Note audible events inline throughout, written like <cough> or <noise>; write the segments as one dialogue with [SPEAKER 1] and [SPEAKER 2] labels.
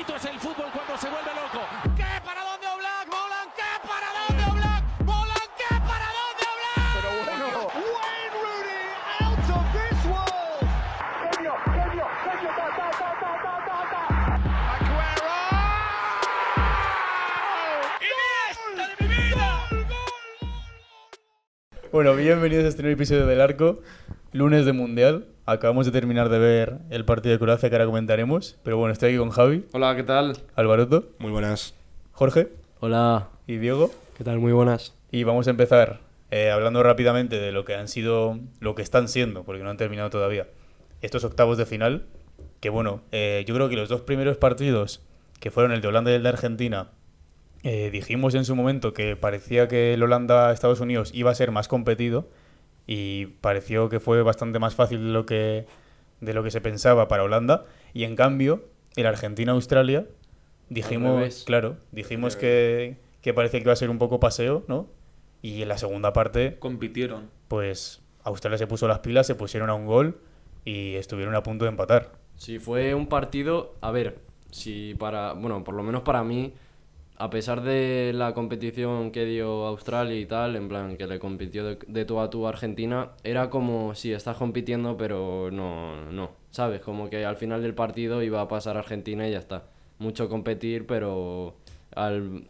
[SPEAKER 1] bonito es el fútbol cuando se vuelve loco.
[SPEAKER 2] ¿Qué? ¿Para dónde Oblak? ¿Volan? ¿Qué? ¿Para dónde Oblak? ¿Volan? ¿Qué? ¿Para dónde Oblak?
[SPEAKER 3] Pero bueno.
[SPEAKER 2] Wayne Rooney out of this world.
[SPEAKER 3] Genio, genio, genio, ta, ta, ta, ta, ta, ta, ta.
[SPEAKER 2] Aguero. ¡Iniesta de mi vida! ¡Gol, gol,
[SPEAKER 4] Bueno, bienvenidos a este nuevo episodio del Arco, lunes de Mundial. Acabamos de terminar de ver el partido de Croacia que ahora comentaremos. Pero bueno, estoy aquí con Javi,
[SPEAKER 5] Hola, ¿qué tal?
[SPEAKER 4] Alvaroto,
[SPEAKER 6] Muy buenas.
[SPEAKER 4] Jorge
[SPEAKER 7] Hola,
[SPEAKER 4] y Diego.
[SPEAKER 7] ¿qué tal? Muy buenas.
[SPEAKER 4] Y vamos a empezar eh, hablando rápidamente de lo que han sido, lo que están siendo, porque no han terminado todavía, estos octavos de final. Que bueno, eh, yo creo que los dos primeros partidos, que fueron el de Holanda y el de Argentina, eh, dijimos en su momento que parecía que el Holanda-Estados Unidos iba a ser más competido y pareció que fue bastante más fácil de lo que, de lo que se pensaba para Holanda. Y en cambio, el Argentina-Australia, dijimos, claro, dijimos que, que parecía que iba a ser un poco paseo, ¿no? Y en la segunda parte,
[SPEAKER 5] Compitieron.
[SPEAKER 4] pues Australia se puso las pilas, se pusieron a un gol y estuvieron a punto de empatar.
[SPEAKER 7] Sí, fue un partido, a ver, si para, bueno, por lo menos para mí, a pesar de la competición que dio Australia y tal, en plan que le compitió de, de tú a tú a Argentina, era como si estás compitiendo, pero no, no, ¿sabes? Como que al final del partido iba a pasar Argentina y ya está. Mucho competir, pero al,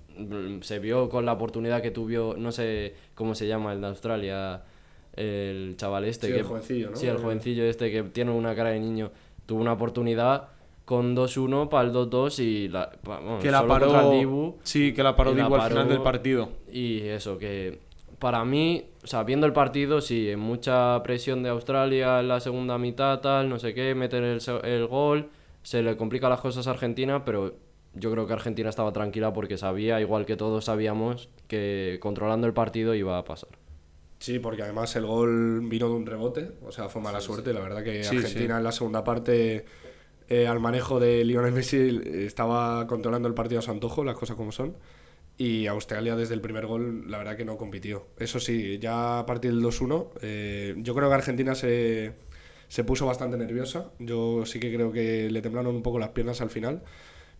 [SPEAKER 7] se vio con la oportunidad que tuvo, no sé cómo se llama el de Australia, el chaval este.
[SPEAKER 6] Sí,
[SPEAKER 7] que,
[SPEAKER 6] el jovencillo, ¿no?
[SPEAKER 7] Sí, el jovencillo este que tiene una cara de niño. Tuvo una oportunidad con 2-1 para el 2-2 y la, pa- bueno,
[SPEAKER 5] Que la paró.
[SPEAKER 7] el Dibu.
[SPEAKER 5] Sí, que la paró
[SPEAKER 7] y la
[SPEAKER 5] Dibu al final
[SPEAKER 7] paró.
[SPEAKER 5] del partido.
[SPEAKER 7] Y eso, que para mí, o sea, viendo el partido, sí, en mucha presión de Australia en la segunda mitad, tal, no sé qué, meter el, se- el gol, se le complica las cosas a Argentina, pero yo creo que Argentina estaba tranquila porque sabía, igual que todos sabíamos, que controlando el partido iba a pasar.
[SPEAKER 6] Sí, porque además el gol vino de un rebote, o sea, fue mala suerte. La verdad que
[SPEAKER 5] Sí,
[SPEAKER 6] Argentina
[SPEAKER 5] sí.
[SPEAKER 6] en la segunda parte, eh, al manejo de Lionel Messi, eh, estaba controlando el partido a su antojo, las cosas como son. Y Australia desde el primer gol, la verdad que no compitió. Eso sí, ya a partir del 2-1, eh, yo creo que Argentina se, se puso bastante nerviosa. Yo sí que creo que le temblaron un poco las piernas al final.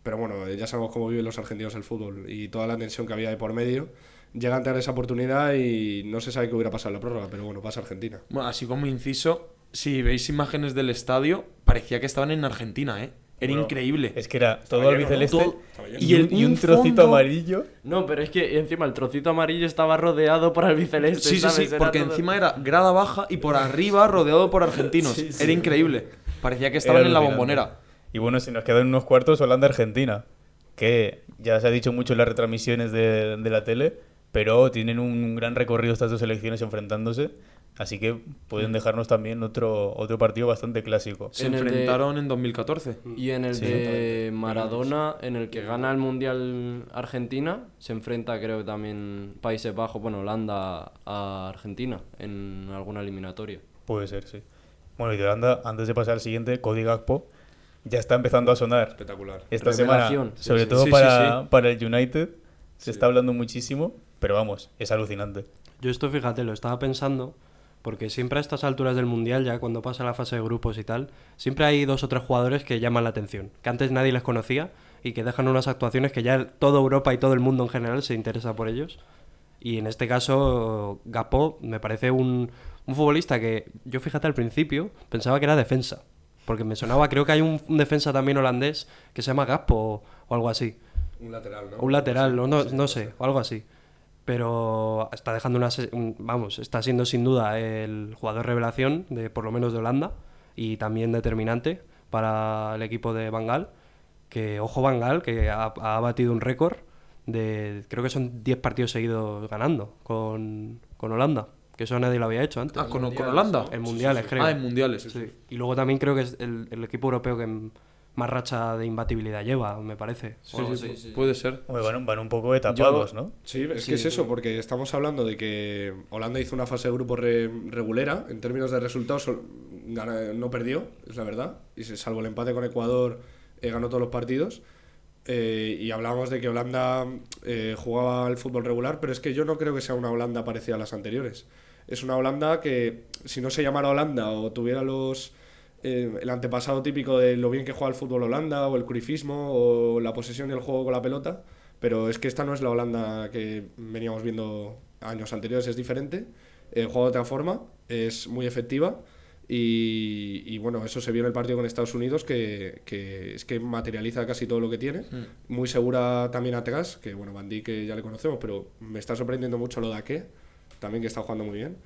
[SPEAKER 6] Pero bueno, eh, ya sabemos cómo viven los argentinos el fútbol y toda la tensión que había de por medio. Llegan a tener esa oportunidad y no se sabe qué hubiera pasado en la prórroga, pero bueno, pasa Argentina.
[SPEAKER 5] Bueno, así como inciso, si veis imágenes del estadio, parecía que estaban en Argentina, ¿eh? Era
[SPEAKER 4] Bueno,
[SPEAKER 5] increíble.
[SPEAKER 4] Es que era todo
[SPEAKER 6] lleno, ¿no?
[SPEAKER 4] albiceleste
[SPEAKER 5] Todo-
[SPEAKER 4] y,
[SPEAKER 5] el-
[SPEAKER 4] y un
[SPEAKER 5] un
[SPEAKER 4] trocito
[SPEAKER 5] fondo-
[SPEAKER 4] amarillo.
[SPEAKER 7] No, pero es que encima el trocito amarillo estaba rodeado por albiceleste.
[SPEAKER 5] Sí, sí,
[SPEAKER 7] ¿sabes?
[SPEAKER 5] sí,
[SPEAKER 7] Era
[SPEAKER 5] porque
[SPEAKER 7] todo-
[SPEAKER 5] encima era grada baja y por arriba rodeado por argentinos.
[SPEAKER 7] Sí, sí.
[SPEAKER 5] Era increíble. Parecía que estaban en la bombonera.
[SPEAKER 4] Y bueno, si nos quedan unos cuartos, Holanda-Argentina, que ya se ha dicho mucho en las retransmisiones de, de la tele, pero tienen un gran recorrido estas dos selecciones enfrentándose, así que
[SPEAKER 5] Mm.
[SPEAKER 4] pueden dejarnos también otro, otro partido bastante clásico.
[SPEAKER 5] Se
[SPEAKER 7] En el de-
[SPEAKER 5] enfrentaron en 2014.
[SPEAKER 7] Y en el
[SPEAKER 4] Sí.
[SPEAKER 7] de Maradona, en el que gana el Mundial Argentina, se enfrenta creo que también Países Bajos, bueno, Holanda a Argentina en alguna eliminatoria.
[SPEAKER 4] Puede ser, sí. Bueno, y de Holanda, antes de pasar al siguiente, Cody Gakpo ya está empezando a sonar
[SPEAKER 6] Espectacular.
[SPEAKER 4] esta
[SPEAKER 7] Revelación.
[SPEAKER 4] semana, sobre
[SPEAKER 7] Sí, sí.
[SPEAKER 4] todo
[SPEAKER 5] Sí, sí,
[SPEAKER 4] para,
[SPEAKER 5] sí.
[SPEAKER 4] para el United. Se está hablando muchísimo, pero vamos, es alucinante.
[SPEAKER 8] Yo esto, fíjate, lo estaba pensando, porque siempre a estas alturas del Mundial, ya cuando pasa la fase de grupos y tal, siempre hay dos o tres jugadores que llaman la atención, que antes nadie les conocía y que dejan unas actuaciones que ya toda Europa y todo el mundo en general se interesa por ellos. Y en este caso, Gapó me parece un, un futbolista que yo, fíjate, al principio pensaba que era defensa, porque me sonaba, creo que hay un, un defensa también holandés que se llama Gappo o, o algo así.
[SPEAKER 6] Un lateral, ¿no?
[SPEAKER 8] Un lateral, no, no, no sé, o algo así. Pero está dejando una. vamos, está siendo sin duda el jugador revelación, de por lo menos de Holanda, y también determinante para el equipo de Bangal. Que, ojo, Bangal, que ha, ha batido un récord de. Creo que son 10 partidos seguidos ganando con, con Holanda. Que eso nadie lo había hecho antes.
[SPEAKER 5] Ah, con, con Holanda.
[SPEAKER 8] En mundiales, creo.
[SPEAKER 5] Ah, en mundiales.
[SPEAKER 8] Sí. Y luego también creo que es el, el equipo europeo que más racha de imbatibilidad lleva, me parece.
[SPEAKER 5] Sí, sí, pu- puede ser.
[SPEAKER 4] Hombre, van, van un poco de tapados, ¿no?
[SPEAKER 6] Sí, es que es eso, porque estamos hablando de que Holanda hizo una fase de grupo re- regulera. En términos de resultados, no perdió, es la verdad. Y se- salvo el empate con Ecuador, eh, ganó todos los partidos. Eh, y hablábamos de que Holanda eh, jugaba al fútbol regular, pero es que yo no creo que sea una Holanda parecida a las anteriores. Es una Holanda que, si no se llamara Holanda o tuviera los eh, el antepasado típico de lo bien que juega el fútbol Holanda o el curifismo o la posesión y el juego con la pelota, pero es que esta no es la Holanda que veníamos viendo años anteriores, es diferente, eh, juega de otra forma, es muy efectiva y, y, bueno, eso se vio en el partido con Estados Unidos, que, que es que materializa casi todo lo que tiene. Muy segura también atrás, que bueno, Bandí que ya le conocemos, pero me está sorprendiendo mucho lo de Ake, también que está jugando muy bien.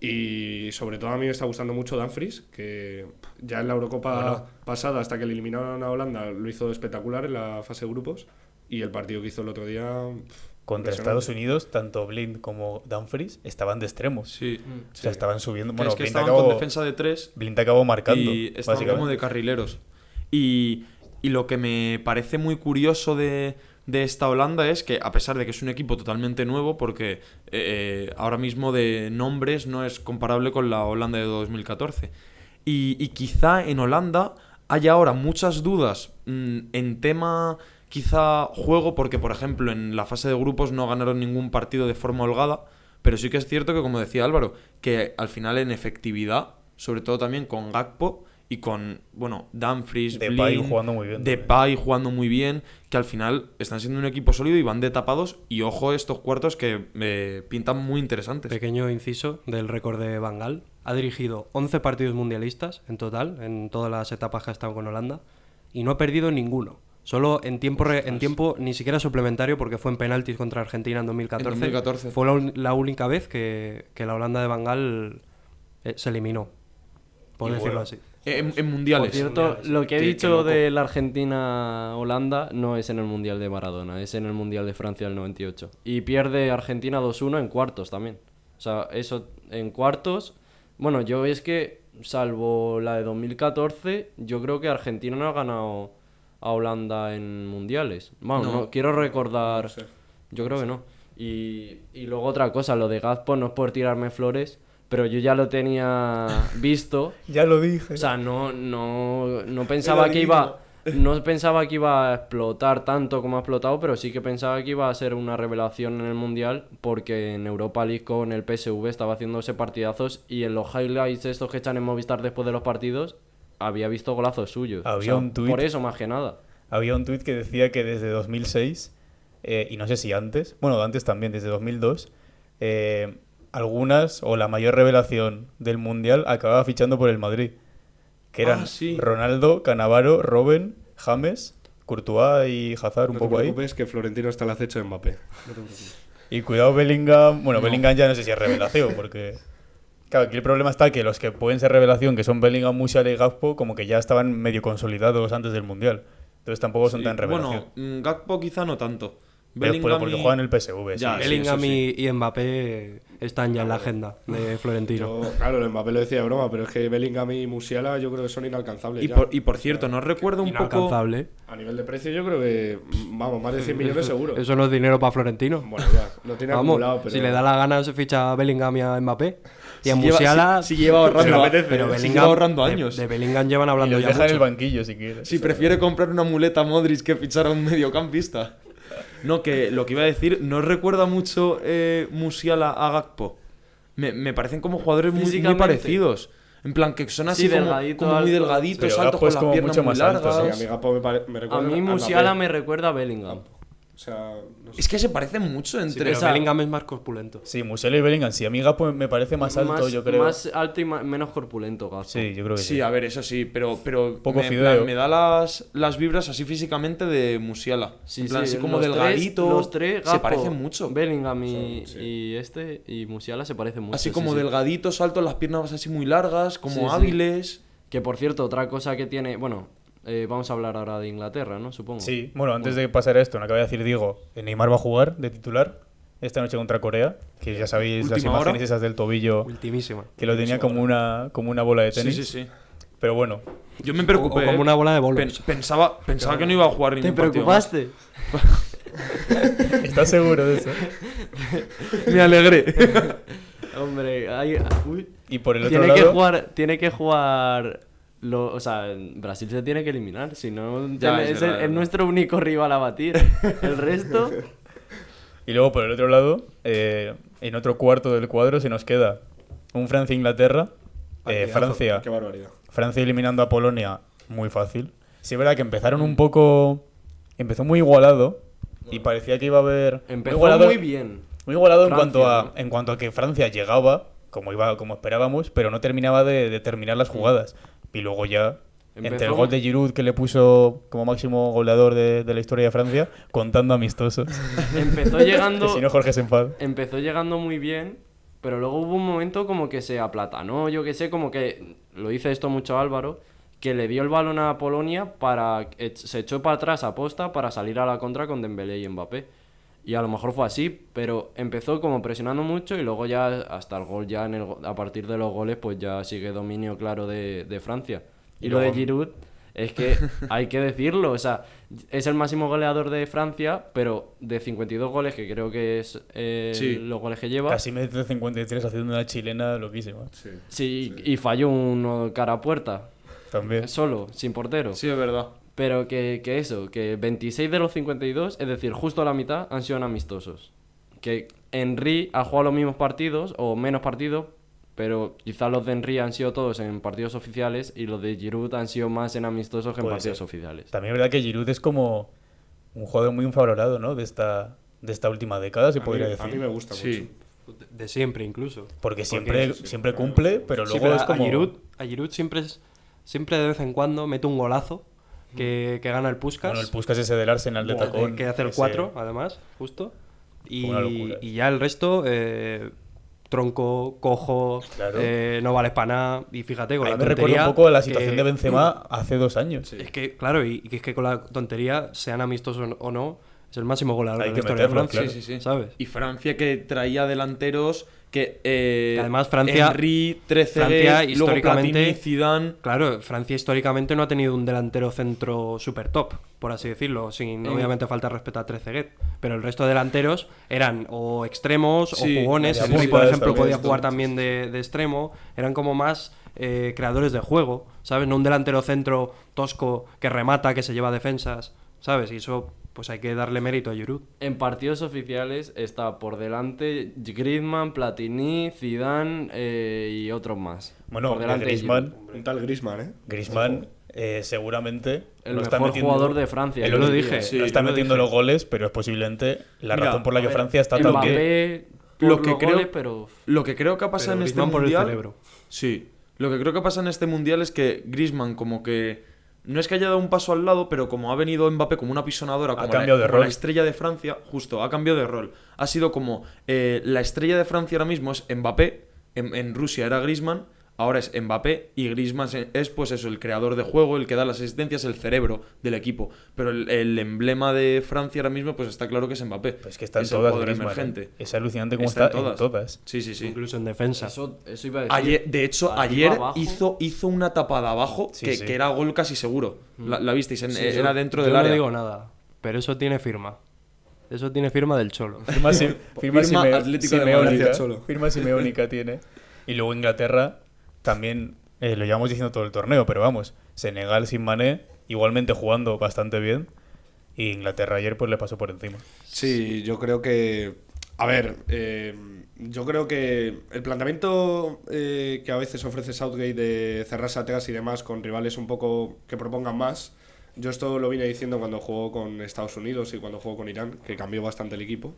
[SPEAKER 6] Y sobre todo a mí me está gustando mucho Danfries, que ya en la Eurocopa pasada, hasta que le eliminaron a Holanda, lo hizo espectacular en la fase de grupos. Y el partido que hizo el otro día.
[SPEAKER 4] Contra. Estados Unidos, tanto Blind como Dumfries estaban de extremos.
[SPEAKER 5] Sí.
[SPEAKER 4] O sea, estaban subiendo. Bueno,
[SPEAKER 5] es que
[SPEAKER 4] Blind
[SPEAKER 5] estaban
[SPEAKER 4] acabó,
[SPEAKER 5] con defensa de tres
[SPEAKER 4] Blind acabó marcando.
[SPEAKER 5] y estaban como de carrileros. Y, y lo que me parece muy curioso de, de esta Holanda es que, a pesar de que es un equipo totalmente nuevo, porque eh, ahora mismo de nombres no es comparable con la Holanda de 2014. Y, y quizá en Holanda haya ahora muchas dudas mm, en tema quizá juego, porque por ejemplo en la fase de grupos no ganaron ningún partido de forma holgada, pero sí que es cierto que como decía Álvaro, que al final en efectividad, sobre todo también con Gakpo y con, bueno, Dumfries,
[SPEAKER 4] Depay jugando muy bien
[SPEAKER 5] Depay jugando muy bien, que al final están siendo un equipo sólido y van de tapados y ojo estos cuartos que me pintan muy interesantes.
[SPEAKER 8] Pequeño inciso del récord de Bangal. Ha dirigido 11 partidos mundialistas en total, en todas las etapas que ha estado con Holanda, y no ha perdido ninguno. Solo en tiempo, re- en tiempo ni siquiera suplementario, porque fue en penaltis contra Argentina en 2014.
[SPEAKER 5] En 2014.
[SPEAKER 8] Fue la, única vez que, que la Holanda de Bangal eh, se eliminó, por
[SPEAKER 4] Y
[SPEAKER 8] decirlo
[SPEAKER 4] bueno.
[SPEAKER 8] así.
[SPEAKER 5] Eh, En, en
[SPEAKER 7] Por
[SPEAKER 5] mundiales.
[SPEAKER 7] cierto, lo que he dicho de la Argentina-Holanda no es en el Mundial de Maradona, es en el Mundial de Francia del 98. Y pierde Argentina 2-1 en cuartos también. O sea, eso en cuartos. Bueno, yo es que, salvo la de 2014, yo creo que Argentina no ha ganado a Holanda en mundiales. Bueno,
[SPEAKER 5] No.
[SPEAKER 7] no, quiero recordar.
[SPEAKER 6] No sé.
[SPEAKER 7] Yo creo que no. Y, y luego otra cosa, lo de Gazpo no es por tirarme flores, pero yo ya lo tenía visto. <laughs>
[SPEAKER 4] Ya lo dije.
[SPEAKER 7] O sea, no, no, no pensaba que iba. <laughs> No pensaba que iba a explotar tanto como ha explotado, pero sí que pensaba que iba a ser una revelación en el Mundial, porque en Europa League con el PSV estaba haciéndose partidazos y en los highlights estos que echan en Movistar después de los partidos, había visto golazos suyos.
[SPEAKER 4] Había un tuit-
[SPEAKER 7] Por eso, más que nada.
[SPEAKER 4] Había un tuit que decía que desde 2006, eh, y no sé si antes, bueno, antes también, desde 2002, eh, algunas o la mayor revelación del Mundial acababa fichando por el Madrid. Que eran
[SPEAKER 5] Ah, sí.
[SPEAKER 4] Ronaldo, Canavaro, Robben, James, Courtois y Hazard un
[SPEAKER 6] No
[SPEAKER 4] poco
[SPEAKER 6] te
[SPEAKER 4] ahí.
[SPEAKER 6] preocupes que Florentino está al acecho de Mbappé. No te.
[SPEAKER 4] Y cuidado Bellingham, bueno, Bellingham ya no sé si es revelación, porque... Claro, aquí el problema está que los que pueden ser revelación, que son Bellingham, Musiala y Gakpo, como que ya estaban medio consolidados antes del Mundial. Entonces tampoco son
[SPEAKER 5] Sí,
[SPEAKER 4] tan revelación.
[SPEAKER 5] Bueno, mm, Gakpo quizá no tanto.
[SPEAKER 4] Pero, porque
[SPEAKER 5] y-
[SPEAKER 4] juegan en el PSV.
[SPEAKER 5] Ya, sí,
[SPEAKER 8] Bellingham
[SPEAKER 5] eso sí.
[SPEAKER 8] y, y Mbappé están ya en la agenda de Florentino.
[SPEAKER 6] Yo, claro, el Mbappé lo decía de broma, pero es que Bellingham y Musiala yo creo que son inalcanzables.
[SPEAKER 5] Y
[SPEAKER 6] ya.
[SPEAKER 5] por, y por cierto, no recuerdo un poco.
[SPEAKER 8] Inalcanzable.
[SPEAKER 6] A nivel de precio yo creo que, vamos, más de 100 millones <laughs> seguro.
[SPEAKER 8] Eso no es dinero para Florentino.
[SPEAKER 6] Bueno, ya, lo tiene
[SPEAKER 8] Vamos,
[SPEAKER 6] acumulado, pero...
[SPEAKER 8] si le da la gana se ficha a Bellingham y a Mbappé. Y a
[SPEAKER 5] Si lleva-
[SPEAKER 8] Musiala...
[SPEAKER 5] si- si lleva ahorrando-
[SPEAKER 8] pero,
[SPEAKER 6] apetece,
[SPEAKER 8] pero
[SPEAKER 6] si
[SPEAKER 8] Bellingham,
[SPEAKER 5] lleva ahorrando años.
[SPEAKER 8] De, Bellingham llevan
[SPEAKER 4] Y
[SPEAKER 8] hablando ya
[SPEAKER 4] deja en el banquillo si quieres.
[SPEAKER 5] Si prefiere comprar una muleta Modric que fichar a un mediocampista. No, que lo que iba a decir, ¿no recuerda mucho eh, Musiala a Gakpo? Me, me parecen como jugadores muy, muy parecidos. En plan, que son así
[SPEAKER 7] Sí,
[SPEAKER 5] como,
[SPEAKER 7] delgadito,
[SPEAKER 5] como muy delgaditos, altos con las piernas muy
[SPEAKER 4] más alto,
[SPEAKER 5] largas.
[SPEAKER 6] Sí, a mi Gakpo me, pare- me
[SPEAKER 7] A
[SPEAKER 6] recuerda
[SPEAKER 7] mí
[SPEAKER 6] Mbappé.
[SPEAKER 7] Musiala me recuerda a Bellingham.
[SPEAKER 6] O sea, no sé.
[SPEAKER 5] Es que se parecen mucho
[SPEAKER 8] Sí,
[SPEAKER 5] entre...
[SPEAKER 8] pero
[SPEAKER 7] o sea-
[SPEAKER 8] Bellingham es más corpulento.
[SPEAKER 4] Sí, Musiala y Bellingham. Sí, a mí Gakpo me parece más alto,
[SPEAKER 7] más,
[SPEAKER 4] yo creo.
[SPEAKER 7] Más alto y menos corpulento, Gakpo.
[SPEAKER 4] Sí, yo creo que sí.
[SPEAKER 5] Sí, a ver, eso sí, pero, pero
[SPEAKER 4] Poco
[SPEAKER 5] me,
[SPEAKER 4] fideo.
[SPEAKER 5] da las, las vibras así físicamente de Musiala.
[SPEAKER 7] Sí,
[SPEAKER 5] en plan,
[SPEAKER 7] sí,
[SPEAKER 5] así como
[SPEAKER 7] los tres-
[SPEAKER 5] delgadito.
[SPEAKER 7] los tres,
[SPEAKER 5] se parecen mucho.
[SPEAKER 7] Bellingham y,
[SPEAKER 6] Sí, sí.
[SPEAKER 7] y este y Musiala se parecen mucho.
[SPEAKER 5] Así
[SPEAKER 7] sí,
[SPEAKER 5] como
[SPEAKER 7] sí.
[SPEAKER 5] delgaditos, altos, las piernas así muy largas, como
[SPEAKER 7] Sí, sí.
[SPEAKER 5] hábiles.
[SPEAKER 7] Que por cierto, otra cosa que tiene. Bueno, eh, vamos a hablar ahora de Inglaterra, ¿no? Supongo.
[SPEAKER 4] Sí, bueno, antes de pasar a esto, me acaba de decir Diego, eh, Neymar va a jugar de titular esta noche contra Corea, que ya sabéis las imágenes
[SPEAKER 5] hora.
[SPEAKER 4] esas del tobillo,
[SPEAKER 8] Ultimísima.
[SPEAKER 4] que lo tenía como una, como una bola de
[SPEAKER 5] Sí,
[SPEAKER 4] tenis.
[SPEAKER 5] sí, sí.
[SPEAKER 4] Pero bueno,
[SPEAKER 5] Yo me preocupé.
[SPEAKER 8] o como
[SPEAKER 5] ¿eh?
[SPEAKER 8] una bola de bolos.
[SPEAKER 5] Pen- pensaba pensaba que no iba a jugar
[SPEAKER 7] ¿Te
[SPEAKER 5] ningún partido más.
[SPEAKER 7] preocupaste? <laughs>
[SPEAKER 4] ¿estás seguro de eso? <laughs>
[SPEAKER 5] Me alegré. <laughs>
[SPEAKER 7] Hombre, hay. Uy.
[SPEAKER 4] Y por el otro
[SPEAKER 7] Tiene
[SPEAKER 4] lado,
[SPEAKER 7] que jugar. Tiene que jugar. Lo, o sea, Brasil se tiene que eliminar. Si no,
[SPEAKER 5] Ya, es
[SPEAKER 7] es,
[SPEAKER 5] verdad,
[SPEAKER 7] el-
[SPEAKER 5] es
[SPEAKER 7] nuestro único rival a batir. El <laughs> resto.
[SPEAKER 4] y luego por el otro lado, eh, en otro cuarto del cuadro se nos queda un Francia-Inglaterra, eh. Francia
[SPEAKER 6] Qué barbaridad.
[SPEAKER 4] Francia eliminando a Polonia, muy fácil. Sí, es verdad que empezaron un poco. Empezó muy igualado y parecía que iba a haber.
[SPEAKER 7] Empezó
[SPEAKER 4] igualado,
[SPEAKER 7] muy bien.
[SPEAKER 4] Muy igualado en, cuanto a,
[SPEAKER 7] ¿no?
[SPEAKER 4] en cuanto a que Francia llegaba, como, iba, como esperábamos, pero no terminaba de, de terminar las jugadas. Y luego ya. Entre el gol de Giroud que le puso como máximo goleador de, de la historia de Francia, contando amistosos. <laughs>
[SPEAKER 7] Empezó llegando. <laughs>
[SPEAKER 4] si no, Jorge se enfada.
[SPEAKER 7] empezó llegando muy bien, pero luego hubo un momento como que se aplatanó, yo que sé, como que lo dice esto mucho Álvaro, que le dio el balón a Polonia para ech- se echó para atrás a posta para salir a la contra con Dembélé y Mbappé. Y a lo mejor fue así, pero empezó como presionando mucho y luego ya hasta el gol ya en el, a partir de los goles pues ya sigue dominio claro de, de Francia. Y,
[SPEAKER 4] Y
[SPEAKER 7] lo de Giroud es que <laughs> hay que decirlo, o sea, es el máximo goleador de Francia, pero de 52 goles, que creo que es eh,
[SPEAKER 5] Sí.
[SPEAKER 7] los goles que lleva,
[SPEAKER 4] Casi mete 53 haciendo una chilena loquísima.
[SPEAKER 7] sí, y falló uno cara a puerta,
[SPEAKER 4] También.
[SPEAKER 7] solo, sin portero.
[SPEAKER 5] Sí, es verdad.
[SPEAKER 7] Pero que, que eso, que 26 de los 52, es decir, justo la mitad, han sido en amistosos. Que Henry ha jugado los mismos partidos, o menos partidos, pero quizás los de Henry han sido todos en partidos oficiales y los de Giroud han sido más en amistosos que en
[SPEAKER 4] Puede
[SPEAKER 7] partidos
[SPEAKER 4] ser.
[SPEAKER 7] oficiales.
[SPEAKER 4] También es verdad que Giroud es como un jugador muy infravalorado, ¿no? De esta, de esta última década, se
[SPEAKER 6] A
[SPEAKER 4] podría
[SPEAKER 6] mí,
[SPEAKER 4] decir.
[SPEAKER 6] a mí me gusta
[SPEAKER 5] Sí.
[SPEAKER 6] mucho.
[SPEAKER 8] De siempre incluso.
[SPEAKER 4] Porque siempre, siempre cumple, pero
[SPEAKER 8] Sí,
[SPEAKER 4] luego
[SPEAKER 8] pero
[SPEAKER 4] es
[SPEAKER 8] a-
[SPEAKER 4] como...
[SPEAKER 8] a Giroud, a Giroud siempre, es, siempre de vez en cuando mete un golazo que, que gana el Puskas.
[SPEAKER 4] Bueno, el Puskas ese del Arsenal de tacón.
[SPEAKER 8] que hace el
[SPEAKER 4] ese-
[SPEAKER 8] 4, además, justo. Y, ya el resto, eh, tronco, cojo,
[SPEAKER 4] Claro.
[SPEAKER 8] eh, no vales para nada. Y fíjate, con
[SPEAKER 4] A mí
[SPEAKER 8] la
[SPEAKER 4] me recuerda
[SPEAKER 8] tontería
[SPEAKER 4] un poco a la
[SPEAKER 8] que-
[SPEAKER 4] situación de Benzema hace dos años.
[SPEAKER 8] Es que, claro, y, y que es que con la tontería, sean amistosos o no, es el máximo goleador
[SPEAKER 4] Hay
[SPEAKER 8] de la
[SPEAKER 4] que
[SPEAKER 8] historia de
[SPEAKER 4] meterlo,
[SPEAKER 8] Francia.
[SPEAKER 4] claro.
[SPEAKER 5] Sí, sí, sí.
[SPEAKER 8] ¿Sabes?
[SPEAKER 5] Y Francia que traía delanteros que... eh,
[SPEAKER 8] además Francia-
[SPEAKER 5] Henry,
[SPEAKER 8] Francia
[SPEAKER 5] luego
[SPEAKER 8] históricamente-
[SPEAKER 5] Platini, Zidane...
[SPEAKER 8] Claro, Francia históricamente no ha tenido un delantero centro super top, por así decirlo, sin
[SPEAKER 5] Eh.
[SPEAKER 8] obviamente falta respeto a Trezeguet. Pero el resto de delanteros eran o extremos
[SPEAKER 5] Sí,
[SPEAKER 8] o jugones. Henry, por ejemplo, podía
[SPEAKER 4] esto.
[SPEAKER 8] jugar también de, de extremo. Eran como más eh, creadores de juego, ¿sabes? No un delantero centro tosco que remata, que se lleva defensas, ¿sabes? Y eso, pues hay que darle mérito a Giroud.
[SPEAKER 7] En partidos oficiales está por delante Griezmann, Platini, Zidane eh, y otros más.
[SPEAKER 4] Bueno,
[SPEAKER 7] por
[SPEAKER 4] de
[SPEAKER 7] delante de
[SPEAKER 4] Griezmann.
[SPEAKER 6] Un tal Griezmann, ¿eh?
[SPEAKER 4] Griezmann eh, seguramente
[SPEAKER 7] El
[SPEAKER 4] no está
[SPEAKER 7] mejor
[SPEAKER 4] metiendo-
[SPEAKER 7] jugador de Francia,
[SPEAKER 4] el
[SPEAKER 7] yo lo dije,
[SPEAKER 4] no está
[SPEAKER 8] lo
[SPEAKER 4] metiendo
[SPEAKER 8] dije.
[SPEAKER 4] los goles, pero es posiblemente la
[SPEAKER 5] Mira,
[SPEAKER 4] razón por la que
[SPEAKER 5] ver,
[SPEAKER 4] Francia está tan
[SPEAKER 7] por
[SPEAKER 5] Lo que creo-
[SPEAKER 7] goles, pero...
[SPEAKER 5] Lo que creo que ha pasado en este
[SPEAKER 8] Griezmann por el
[SPEAKER 5] mundial.
[SPEAKER 8] cerebro.
[SPEAKER 5] Sí. Lo que creo que pasa en este mundial es que Griezmann, como que. No es que haya dado un paso al lado, pero como ha venido Mbappé como una pisonadora, como,
[SPEAKER 4] cambiado
[SPEAKER 5] la,
[SPEAKER 4] de
[SPEAKER 5] como la estrella de Francia, justo, ha cambiado de rol. Ha sido como eh, la estrella de Francia ahora mismo es Mbappé, en, en Rusia era Griezmann, ahora es Mbappé y Griezmann es, es, pues eso, el creador de juego, el que da las asistencias, el cerebro del equipo. Pero el, el emblema de Francia ahora mismo, pues está claro que es Mbappé.
[SPEAKER 4] Pues que está en
[SPEAKER 5] es el
[SPEAKER 4] todas
[SPEAKER 5] jugador
[SPEAKER 4] Griezmann,
[SPEAKER 5] emergente.
[SPEAKER 4] ¿eh? Es alucinante cómo
[SPEAKER 5] Está
[SPEAKER 4] está,
[SPEAKER 5] en
[SPEAKER 4] en todas.
[SPEAKER 5] Sí, sí, sí.
[SPEAKER 8] Incluso en defensa.
[SPEAKER 7] Eso, eso iba a decir.
[SPEAKER 5] Ayer, de hecho,
[SPEAKER 7] Arriba,
[SPEAKER 5] ayer
[SPEAKER 7] abajo.
[SPEAKER 5] hizo, hizo una tapada abajo
[SPEAKER 4] Sí,
[SPEAKER 5] que,
[SPEAKER 4] sí.
[SPEAKER 5] que era gol casi seguro. La, la visteis, en-
[SPEAKER 8] Sí,
[SPEAKER 5] era
[SPEAKER 8] yo-
[SPEAKER 5] dentro
[SPEAKER 8] yo
[SPEAKER 5] del
[SPEAKER 8] no
[SPEAKER 5] área.
[SPEAKER 8] digo nada, pero eso tiene firma. Eso tiene firma del Cholo. <laughs>
[SPEAKER 4] Firma, si- firma,
[SPEAKER 5] Firma
[SPEAKER 4] Sime-
[SPEAKER 5] Atlético de
[SPEAKER 4] Simeónica.
[SPEAKER 6] Madrid, Cholo.
[SPEAKER 4] Firma simeónica tiene. Y luego Inglaterra también, eh, lo llevamos diciendo todo el torneo, pero vamos, Senegal sin Mané, igualmente jugando bastante bien. Y Inglaterra ayer pues le pasó por encima.
[SPEAKER 6] Sí, yo creo que. A ver, eh, yo creo que el planteamiento eh, que a veces ofrece Southgate de cerrar sateas y demás con rivales un poco que propongan más, yo esto lo vine diciendo cuando jugó con Estados Unidos y cuando jugó con Irán, que cambió bastante el equipo.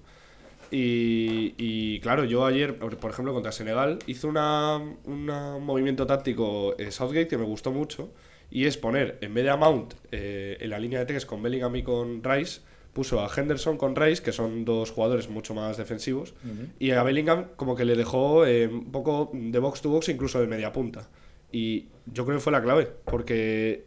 [SPEAKER 6] Y, y, claro, yo ayer, por ejemplo, contra Senegal, hizo una, una- un movimiento táctico eh, Southgate que me gustó mucho. Y es poner, en vez de a Mount eh, en la línea de tres con Bellingham y con Rice, puso a Henderson con Rice, que son dos jugadores mucho más defensivos. Y a Bellingham como que le dejó eh, un poco de box to box, incluso de media punta. Y yo creo que fue la clave, porque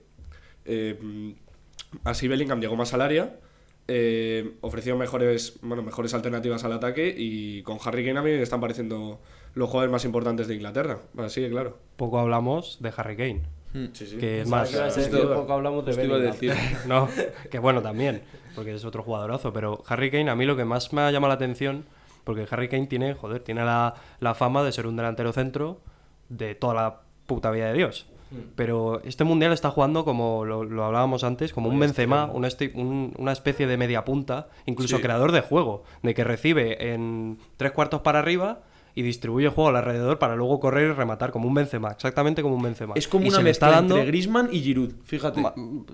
[SPEAKER 6] así Bellingham llegó más al área, eh, ofreció mejores, bueno, mejores alternativas al ataque y con Harry Kane a mí me están pareciendo los jugadores más importantes de Inglaterra. Así que claro.
[SPEAKER 8] Poco hablamos de Harry Kane,
[SPEAKER 5] Mm, sí, sí.
[SPEAKER 8] que es más...
[SPEAKER 7] que poco hablamos de
[SPEAKER 5] justo iba a
[SPEAKER 7] Bellingham.
[SPEAKER 5] decir. <laughs>
[SPEAKER 8] No, que bueno también, porque es otro jugadorazo. Pero Harry Kane, a mí lo que más me ha llamado la atención, porque Harry Kane tiene, joder, tiene la, la fama de ser un delantero centro de toda la puta vida de Dios. Pero este mundial está jugando como lo, lo hablábamos antes, como un Benzema, una, un- una especie de media punta, incluso
[SPEAKER 5] Sí.
[SPEAKER 8] creador de juego, de que recibe en tres cuartos para arriba y distribuye juego alrededor para luego correr y rematar como un Benzema, exactamente como un Benzema.
[SPEAKER 5] Es como
[SPEAKER 8] Y
[SPEAKER 5] una
[SPEAKER 8] se le está
[SPEAKER 5] mezcla
[SPEAKER 8] dando
[SPEAKER 5] entre Griezmann y Giroud, fíjate.
[SPEAKER 8] ma-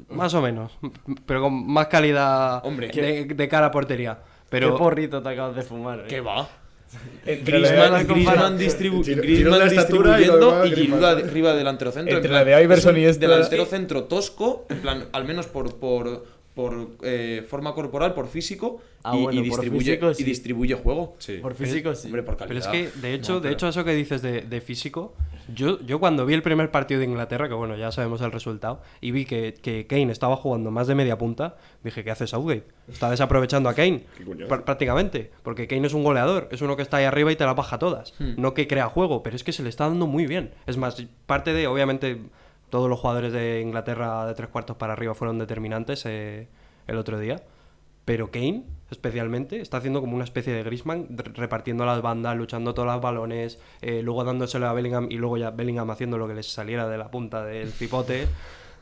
[SPEAKER 8] más o menos, pero con más calidad
[SPEAKER 5] Hombre.
[SPEAKER 8] de, de cara a portería.
[SPEAKER 7] Pero...
[SPEAKER 8] Pero
[SPEAKER 7] ¿Qué porrito te acabas de fumar? eh?
[SPEAKER 5] ¿Qué va?
[SPEAKER 4] Entre
[SPEAKER 5] Griezmann,
[SPEAKER 4] la
[SPEAKER 5] Griezmann, distribu- Griezmann
[SPEAKER 6] la y
[SPEAKER 5] distribuyendo
[SPEAKER 6] demás
[SPEAKER 5] y Giroud arriba delantero centro.
[SPEAKER 4] Entre
[SPEAKER 5] en
[SPEAKER 4] la
[SPEAKER 5] plan,
[SPEAKER 4] de Iverson y esta-
[SPEAKER 5] Delantero centro tosco, en plan, al menos por, por, por eh, forma corporal, por físico,
[SPEAKER 7] Ah,
[SPEAKER 5] y,
[SPEAKER 7] bueno,
[SPEAKER 5] y
[SPEAKER 7] por
[SPEAKER 5] distribuye, y
[SPEAKER 7] sí.
[SPEAKER 5] distribuye juego.
[SPEAKER 6] Sí.
[SPEAKER 7] Por físico sí.
[SPEAKER 5] Hombre, por calidad.
[SPEAKER 8] Pero es que, de hecho,
[SPEAKER 5] No,
[SPEAKER 8] de
[SPEAKER 5] pero-
[SPEAKER 8] hecho eso que dices de, de físico, yo, yo cuando vi el primer partido de Inglaterra, que bueno, ya sabemos el resultado, y vi que, que Kane estaba jugando más de media punta, dije, ¿qué hace Southgate? Está desaprovechando a Kane, pr- prácticamente, porque Kane es un goleador, es uno que está ahí arriba y te la baja todas,
[SPEAKER 5] Hmm.
[SPEAKER 8] no que crea juego, pero es que se le está dando muy bien. Es más, parte de, obviamente, todos los jugadores de Inglaterra de tres cuartos para arriba fueron determinantes eh, el otro día, pero Kane, especialmente, está haciendo como una especie de Griezmann, re- repartiendo las bandas, luchando todos los balones, eh, luego dándoselo a Bellingham y luego ya Bellingham haciendo lo que les saliera de la punta del cipote.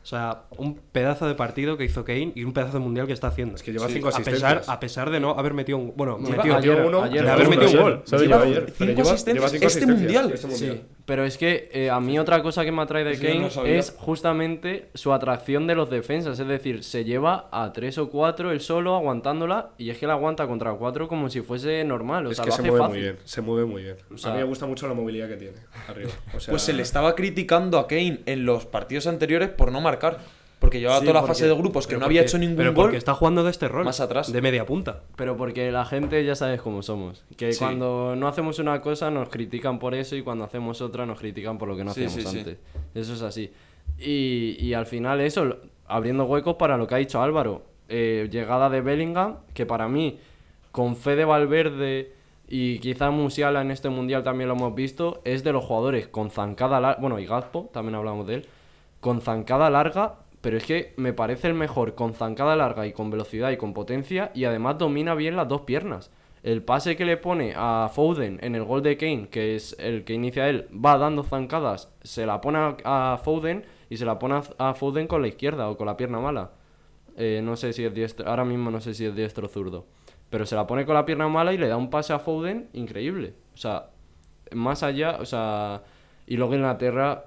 [SPEAKER 8] O sea, un pedazo de partido que hizo Kane y un pedazo de mundial que está haciendo.
[SPEAKER 6] Es que lleva
[SPEAKER 8] Sí,
[SPEAKER 6] cinco
[SPEAKER 8] a pesar,
[SPEAKER 6] asistencias.
[SPEAKER 8] a pesar de no haber metido un. Bueno, metió
[SPEAKER 7] ayer-
[SPEAKER 6] uno,
[SPEAKER 7] ayer-
[SPEAKER 8] de haber
[SPEAKER 4] uno,
[SPEAKER 8] metido un gol.
[SPEAKER 5] Lleva
[SPEAKER 4] lleva ayer.
[SPEAKER 5] cinco asistencias
[SPEAKER 6] lleva cinco
[SPEAKER 5] este
[SPEAKER 6] asistencias,
[SPEAKER 5] mundial.
[SPEAKER 6] este
[SPEAKER 7] Sí,
[SPEAKER 6] mundial.
[SPEAKER 7] Pero es que eh, a mí otra cosa que me atrae de
[SPEAKER 5] Eso yo no
[SPEAKER 7] Kane
[SPEAKER 5] lo sabía.
[SPEAKER 7] es justamente su atracción de los defensas. Es decir, se lleva a tres o cuatro él solo aguantándola y es que la aguanta contra cuatro como si fuese normal. O
[SPEAKER 6] Es
[SPEAKER 7] sea,
[SPEAKER 6] que
[SPEAKER 7] lo
[SPEAKER 6] se
[SPEAKER 7] hace
[SPEAKER 6] mueve
[SPEAKER 7] fácil.
[SPEAKER 6] muy bien, se mueve muy bien.
[SPEAKER 7] sea-
[SPEAKER 6] a mí me gusta mucho la movilidad que tiene arriba. O sea,
[SPEAKER 5] Pues se le estaba criticando a Kane en los partidos anteriores por no marcar. Porque llevaba
[SPEAKER 7] Sí,
[SPEAKER 5] toda la
[SPEAKER 7] porque-
[SPEAKER 5] fase de grupos que no había
[SPEAKER 8] porque-
[SPEAKER 5] hecho ningún
[SPEAKER 8] Pero
[SPEAKER 5] gol.
[SPEAKER 8] porque está jugando de este rol.
[SPEAKER 5] Más atrás.
[SPEAKER 8] De media punta.
[SPEAKER 7] Pero porque la gente ya sabes cómo somos. Que
[SPEAKER 5] Sí.
[SPEAKER 7] cuando no hacemos una cosa nos critican por eso y cuando hacemos otra nos critican por lo que no
[SPEAKER 5] Sí,
[SPEAKER 7] hacíamos
[SPEAKER 5] sí, sí.
[SPEAKER 7] antes. Eso es así. Y, y al final eso, abriendo huecos para lo que ha dicho Álvaro. Eh, llegada de Bellingham, que para mí, con fe de Valverde y quizá Musiala en este mundial también lo hemos visto, es de los jugadores con zancada larga, bueno, y Gazpo, también hablamos de él, con zancada larga, pero es que me parece el mejor con zancada larga y con velocidad y con potencia y además domina bien las dos piernas. El pase que le pone a Foden en el gol de Kane, que es el que inicia él, va dando zancadas, se la pone a, Foden y se la pone a, a Foden con la izquierda o con la pierna mala. Eh, no sé si es diestro, ahora mismo no sé si es diestro o zurdo. Pero se la pone con la pierna mala y le da un pase a Foden increíble. O sea, más allá, o sea, y luego Inglaterra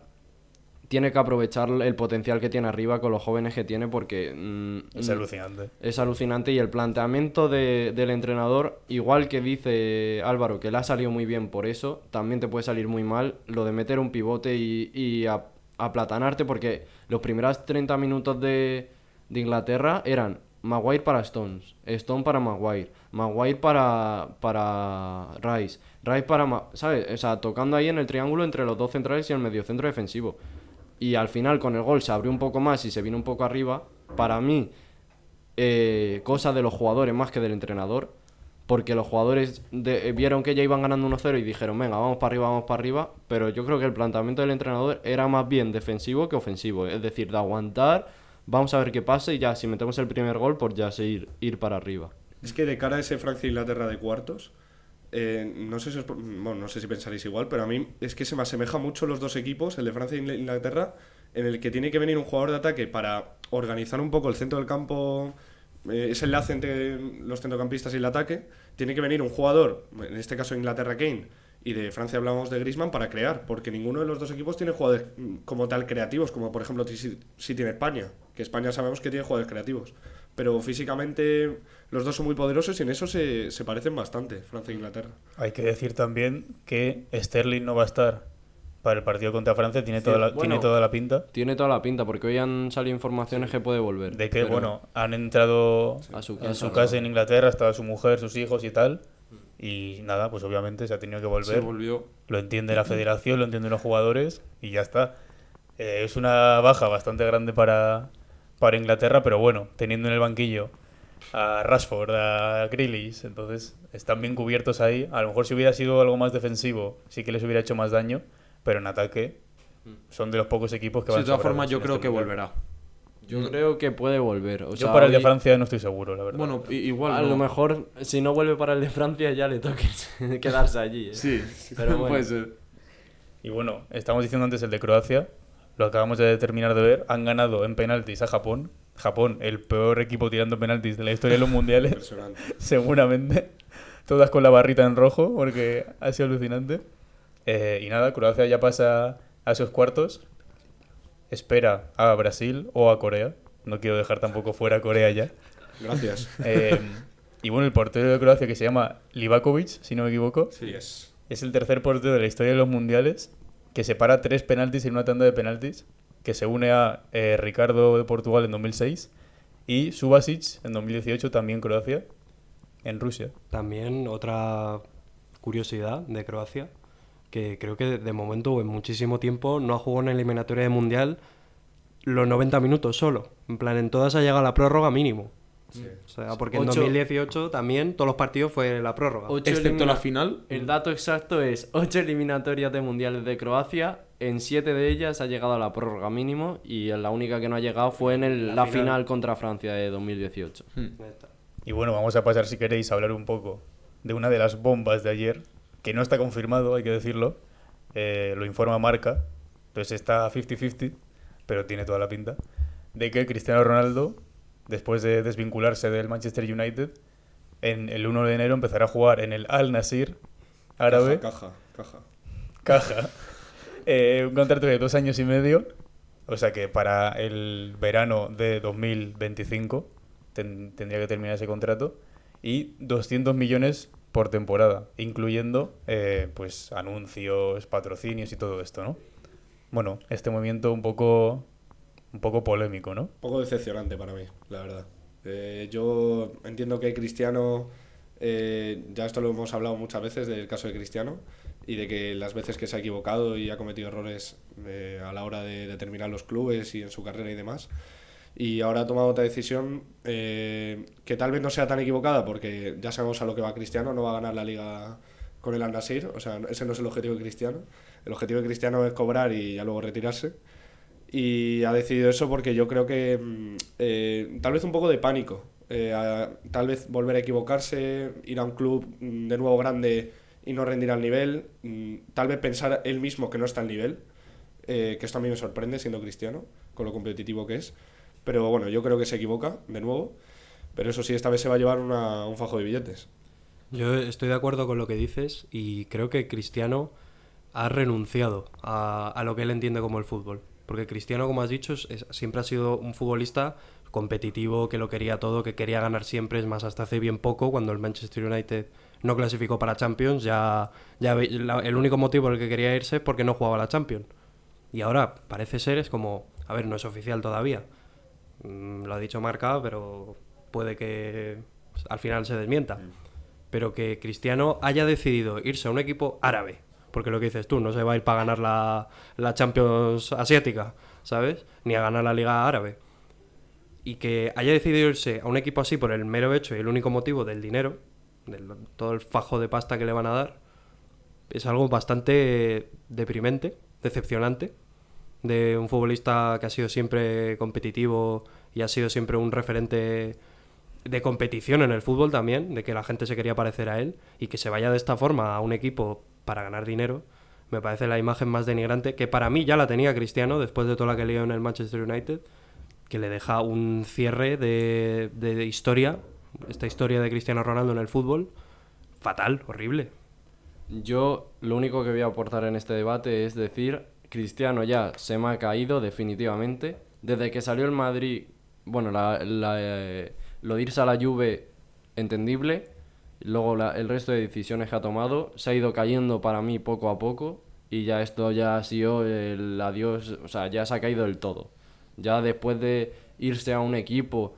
[SPEAKER 7] tiene que aprovechar el potencial que tiene arriba con los jóvenes que tiene porque mm,
[SPEAKER 4] Es alucinante.
[SPEAKER 7] es alucinante y el planteamiento de- del entrenador, igual que dice Álvaro, que le ha salido muy bien por eso, también te puede salir muy mal lo de meter un pivote y, y a- aplatanarte porque los primeros 30 minutos de, de Inglaterra eran Maguire para Stones, Stone para Maguire, Maguire para, para Rice, Rice para... Ma- ¿Sabes? O sea, tocando ahí en el triángulo entre los dos centrales y el mediocentro defensivo. Y al final con el gol se abrió un poco más y se vino un poco arriba. Para mí, eh, cosa de los jugadores más que del entrenador. Porque los jugadores eh, vieron que ya iban ganando 1-0 y dijeron, venga, vamos para arriba, vamos para arriba. Pero yo creo que el planteamiento del entrenador era más bien defensivo que ofensivo. Es decir, de aguantar, vamos a ver qué pasa y ya, si metemos el primer gol, pues ya seguir ir para arriba.
[SPEAKER 6] Es que de cara a ese Francia-Inglaterra de cuartos, eh, no sé si os- bueno, no sé si pensaréis igual, pero a mí es que se me asemeja mucho los dos equipos, el de Francia e Ingl- Inglaterra, en el que tiene que venir un jugador de ataque para organizar un poco el centro del campo, eh, ese enlace entre los centrocampistas y el ataque. Tiene que venir un jugador, en este caso Inglaterra Kane, y de Francia hablamos de Griezmann para crear, porque ninguno de los dos equipos tiene jugadores como tal creativos, como por ejemplo si, si tiene España, que España sabemos que tiene jugadores creativos. Pero físicamente los dos son muy poderosos y en eso se, se parecen bastante, Francia e Inglaterra.
[SPEAKER 4] Hay que decir también que Sterling no va a estar para el partido contra Francia, tiene, toda la,
[SPEAKER 7] bueno.
[SPEAKER 4] tiene toda la pinta
[SPEAKER 7] Tiene toda la pinta, porque hoy han salido informaciones que puede volver.
[SPEAKER 4] de que,
[SPEAKER 7] pero
[SPEAKER 4] bueno, han entrado
[SPEAKER 7] A su
[SPEAKER 4] en
[SPEAKER 7] casa,
[SPEAKER 4] su
[SPEAKER 7] ¿no?
[SPEAKER 4] casa en Inglaterra, estaba su mujer, sus hijos y tal. Y nada, pues obviamente se ha tenido que
[SPEAKER 5] Se
[SPEAKER 4] volver.
[SPEAKER 5] volvió.
[SPEAKER 4] Lo entiende la federación, lo entienden los jugadores y ya está. Eh, es una baja bastante grande para, para Inglaterra, pero bueno, teniendo en el banquillo a Rashford, a Grealish, entonces están bien cubiertos ahí. A lo mejor si hubiera sido algo más defensivo, sí que les hubiera hecho más daño, pero en ataque son de los pocos equipos que
[SPEAKER 5] Sí,
[SPEAKER 4] van
[SPEAKER 5] de todas formas, yo creo
[SPEAKER 4] este
[SPEAKER 5] que
[SPEAKER 4] mundial.
[SPEAKER 5] volverá.
[SPEAKER 7] Yo creo que puede volver. O
[SPEAKER 4] Yo
[SPEAKER 7] sea,
[SPEAKER 4] para el de Francia no estoy seguro, la verdad.
[SPEAKER 5] Bueno, igual.
[SPEAKER 7] A
[SPEAKER 5] no.
[SPEAKER 7] lo mejor, si no vuelve para el de Francia, ya le toque <laughs> quedarse allí. ¿eh?
[SPEAKER 5] Sí,
[SPEAKER 7] Pero <laughs> bueno.
[SPEAKER 5] puede ser.
[SPEAKER 4] Y bueno, estamos diciendo antes el de Croacia, lo acabamos de terminar de ver, han ganado en penaltis a Japón. Japón, el peor equipo tirando penaltis de la historia de los mundiales, <laughs> seguramente. todas con la barrita en rojo, porque ha sido alucinante. Eh, y nada, Croacia ya pasa a esos cuartos. Espera a Brasil o a Corea. No quiero dejar tampoco fuera a Corea ya.
[SPEAKER 6] Gracias. <laughs>
[SPEAKER 4] Eh, y bueno, el portero de Croacia que se llama Livakovic, si no me equivoco,
[SPEAKER 6] Sí, es.
[SPEAKER 4] es el tercer portero de la historia de los mundiales que separa tres penaltis en una tanda de penaltis, que se une a eh, Ricardo de Portugal en 2006 y Subasic en 2018 también Croacia en Rusia.
[SPEAKER 8] También otra curiosidad de Croacia, que creo que de momento o en muchísimo tiempo no ha jugado en eliminatoria de mundial los 90 minutos solo. En plan, en todas ha llegado a la prórroga mínimo. O sea, porque en
[SPEAKER 7] Ocho-
[SPEAKER 8] 2018 también todos los partidos fue la prórroga.
[SPEAKER 7] Ocho
[SPEAKER 5] Excepto la final.
[SPEAKER 7] El dato exacto es 8 eliminatorias de mundiales de Croacia. En 7 de ellas ha llegado a la prórroga mínimo y la única que no ha llegado fue en el- la, final. contra Francia de 2018.
[SPEAKER 4] Y bueno, vamos a pasar si queréis a hablar un poco de una de las bombas de ayer, que no está confirmado, hay que decirlo, eh, lo informa Marca, entonces está 50-50, pero tiene toda la pinta, de que Cristiano Ronaldo, después de desvincularse del Manchester United, en el 1 de enero empezará a jugar en el Al Nasir árabe,
[SPEAKER 6] Caja, caja.
[SPEAKER 4] caja, eh, un contrato de dos años y medio, o sea que para el verano de 2025 ten- tendría que terminar ese contrato, y 200 millones por temporada, incluyendo eh, pues anuncios, patrocinios y todo esto, ¿no? Bueno, este movimiento un poco un poco polémico, ¿no?
[SPEAKER 6] Un poco decepcionante para mí, la verdad. Eh, yo entiendo que Cristiano, ya esto lo hemos hablado muchas veces del caso de Cristiano y de que las veces que se ha equivocado y ha cometido errores eh, a la hora de determinar los clubes y en su carrera y demás. Y ahora ha tomado otra decisión eh, que tal vez no sea tan equivocada porque ya sabemos a lo que va Cristiano, no va a ganar la liga con el Al-Nassr, o sea, ese no es el objetivo de Cristiano. El objetivo de Cristiano es cobrar y ya luego retirarse y ha decidido eso porque yo creo que mm, eh, tal vez un poco de pánico, eh, a- tal vez volver a equivocarse, ir a un club mm, de nuevo grande y no rendir al nivel, mm, tal vez pensar él mismo que no está al nivel, eh, que esto a mí me sorprende siendo cristiano, con lo competitivo que es, pero bueno, yo creo que se equivoca de nuevo, pero eso sí, esta vez se va a llevar un fajo de billetes.
[SPEAKER 8] Yo estoy de acuerdo con lo que dices y creo que Cristiano ha renunciado a, lo que él entiende como el fútbol. Porque Cristiano, como has dicho, siempre ha sido un futbolista competitivo, que lo quería todo, que quería ganar siempre. Es más, hasta hace bien poco, cuando el Manchester United no clasificó para Champions, ya, ya la- el único motivo por el que quería irse es porque no jugaba la Champions. Y ahora parece ser, es como, a ver, no es oficial todavía. Mm, lo ha dicho Marca, pero puede que al final se desmienta. Pero que Cristiano haya decidido irse a un equipo árabe, porque lo que dices tú, no se va a ir para ganar la, la Champions asiática, ¿sabes? Ni a ganar la Liga Árabe. Y que haya decidido irse a un equipo así por el mero hecho y el único motivo del dinero, todo el fajo de pasta que le van a dar, es algo bastante deprimente, decepcionante, de un futbolista que ha sido siempre competitivo y ha sido siempre un referente de competición en el fútbol también, de que la gente se quería parecer a él y que se vaya de esta forma a un equipo para ganar dinero, me parece la imagen más denigrante que para mí ya la tenía Cristiano después de toda la que lió en el Manchester United, que le deja un cierre de, de historia, esta historia de Cristiano Ronaldo en el fútbol, fatal, horrible.
[SPEAKER 7] Yo lo único que voy a aportar en este debate es decir, Cristiano ya se me ha caído definitivamente. Desde que salió el Madrid, bueno, la- eh, lo de irse a la Juve, entendible. Luego el resto de decisiones que ha tomado se ha ido cayendo para mí poco a poco. Y ya esto ya ha sido el adiós, o sea, ya se ha caído del todo. Ya después de irse a un equipo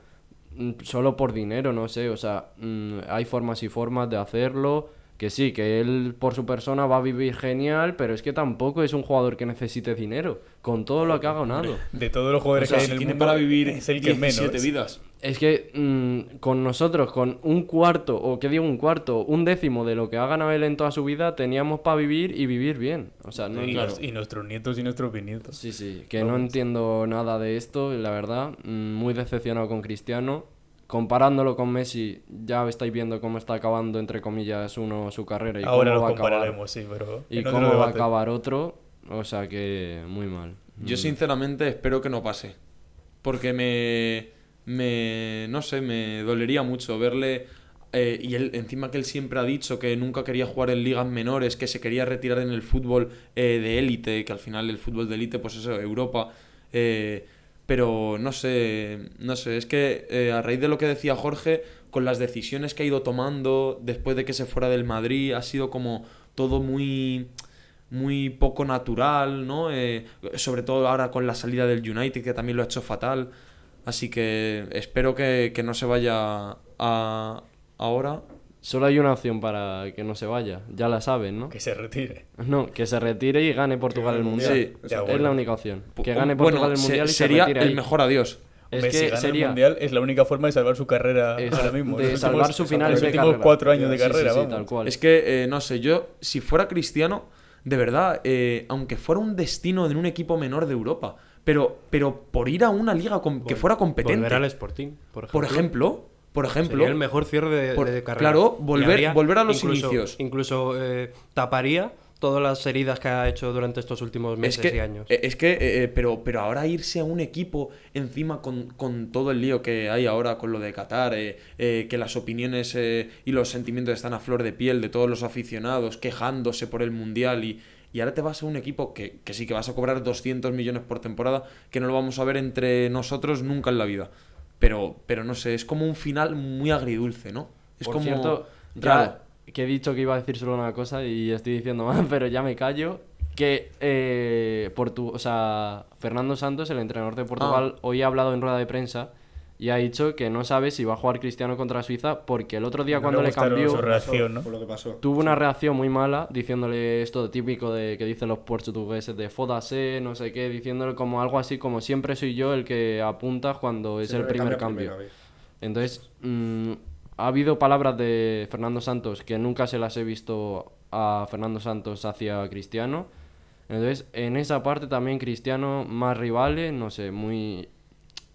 [SPEAKER 7] solo por dinero, no sé, o sea, mm, hay formas y formas de hacerlo. Que sí, que él por su persona va a vivir genial, pero es que tampoco es un jugador que necesite dinero, con todo lo que ha ganado.
[SPEAKER 4] De todos los jugadores
[SPEAKER 5] O sea,
[SPEAKER 4] que hay en el
[SPEAKER 5] tiene
[SPEAKER 4] mundo,
[SPEAKER 5] para vivir
[SPEAKER 4] es el que
[SPEAKER 5] 17
[SPEAKER 4] menos.
[SPEAKER 5] vidas.
[SPEAKER 7] Es que mm, con nosotros, con un cuarto, o que digo un cuarto, un décimo de lo que ha ganado él en toda su vida, teníamos para vivir y vivir bien. O sea, no
[SPEAKER 4] y,
[SPEAKER 7] claro.
[SPEAKER 4] los- y nuestros nietos y nuestros bisnietos.
[SPEAKER 7] Sí, sí, que no entiendo nada de esto, la verdad. mm, Muy decepcionado con Cristiano. Comparándolo con Messi, ya estáis viendo cómo está acabando, entre comillas, uno su carrera y
[SPEAKER 4] Ahora
[SPEAKER 7] cómo
[SPEAKER 4] lo
[SPEAKER 7] va a acabar.
[SPEAKER 4] compararemos, sí, pero
[SPEAKER 7] Y cómo va a acabar otro. O sea que muy mal.
[SPEAKER 5] Yo sinceramente espero que no pase. Porque me... me no sé, me dolería mucho verle eh, y él, encima que él siempre ha dicho que nunca quería jugar en ligas menores, que se quería retirar en el fútbol eh, de élite, que al final el fútbol de élite, pues eso, Europa. eh, pero no sé, no sé, es que a raíz de lo que decía Jorge, con las decisiones que ha ido tomando después de que se fuera del Madrid, ha sido como todo muy muy poco natural, ¿no? Sobre todo ahora con la salida del United, que también lo ha hecho fatal. Así que espero que, que no se vaya a, ahora.
[SPEAKER 7] Solo hay una opción para que no se vaya, ya la saben, ¿no?
[SPEAKER 4] Que se retire.
[SPEAKER 7] No, que se retire y gane Portugal el Mundial.
[SPEAKER 5] Sí,
[SPEAKER 7] es la única opción. Que gane Portugal el
[SPEAKER 5] se-
[SPEAKER 7] Mundial y
[SPEAKER 5] sería
[SPEAKER 7] se retire
[SPEAKER 5] el
[SPEAKER 7] ahí.
[SPEAKER 5] mejor adiós.
[SPEAKER 7] Es
[SPEAKER 4] Hombre, si
[SPEAKER 7] que
[SPEAKER 4] gana
[SPEAKER 7] sería
[SPEAKER 4] el Mundial es la única forma de salvar su carrera
[SPEAKER 7] Esa-
[SPEAKER 4] ahora mismo.
[SPEAKER 7] de
[SPEAKER 4] Los
[SPEAKER 7] salvar
[SPEAKER 4] últimos-
[SPEAKER 7] su final de
[SPEAKER 4] últimos
[SPEAKER 7] carrera.
[SPEAKER 4] cuatro años de
[SPEAKER 7] Sí, sí,
[SPEAKER 4] carrera,
[SPEAKER 7] sí,
[SPEAKER 4] vamos.
[SPEAKER 7] tal cual.
[SPEAKER 5] Es que, eh, no sé, yo, si fuera cristiano, de verdad, eh, aunque fuera un destino en un equipo menor de Europa, pero, pero por ir a una liga que fuera competente.
[SPEAKER 8] Volver al Sporting, por ejemplo.
[SPEAKER 5] Por ejemplo, por ejemplo.
[SPEAKER 8] Sería el mejor cierre de,
[SPEAKER 5] Por-
[SPEAKER 8] de carrera.
[SPEAKER 5] claro, volver-
[SPEAKER 8] haría-
[SPEAKER 5] volver a los
[SPEAKER 8] incluso-
[SPEAKER 5] inicios.
[SPEAKER 8] Incluso eh, taparía todas las heridas que ha hecho durante estos últimos meses
[SPEAKER 5] es que,
[SPEAKER 8] y años.
[SPEAKER 5] eh, Es que, eh, eh, pero, pero ahora irse a un equipo encima con, con todo el lío que hay ahora con lo de Qatar, eh, eh, que las opiniones eh, y los sentimientos están a flor de piel de todos los aficionados, quejándose por el Mundial y, y ahora te vas a un equipo que, que sí que vas a cobrar 200 millones por temporada, que no lo vamos a ver entre nosotros nunca en la vida. Pero, pero no sé, es como un final muy agridulce, ¿no? Es
[SPEAKER 7] Por
[SPEAKER 5] como
[SPEAKER 7] cierto,
[SPEAKER 5] raro.
[SPEAKER 7] ya que he dicho que iba a decir solo una cosa y estoy diciendo más, <laughs> pero ya me callo. Que eh, Portu- o sea, Fernando Santos, el entrenador de Portugal,
[SPEAKER 5] Ah.
[SPEAKER 7] hoy ha hablado en rueda de prensa y ha dicho que no sabe si va a jugar Cristiano contra Suiza porque el otro día
[SPEAKER 4] No
[SPEAKER 7] cuando le cambió
[SPEAKER 4] su reacción, ¿no?
[SPEAKER 6] Por lo que pasó.
[SPEAKER 7] tuvo una reacción muy mala diciéndole esto típico de que dicen los portugueses de fódase, no sé qué, diciéndole como algo así como siempre soy yo el que apunta cuando es el primer cambio. Entonces, mm, ha habido palabras de Fernando Santos que nunca se las he visto a Fernando Santos hacia Cristiano. Entonces, en esa parte también Cristiano más rivales, no sé, muy...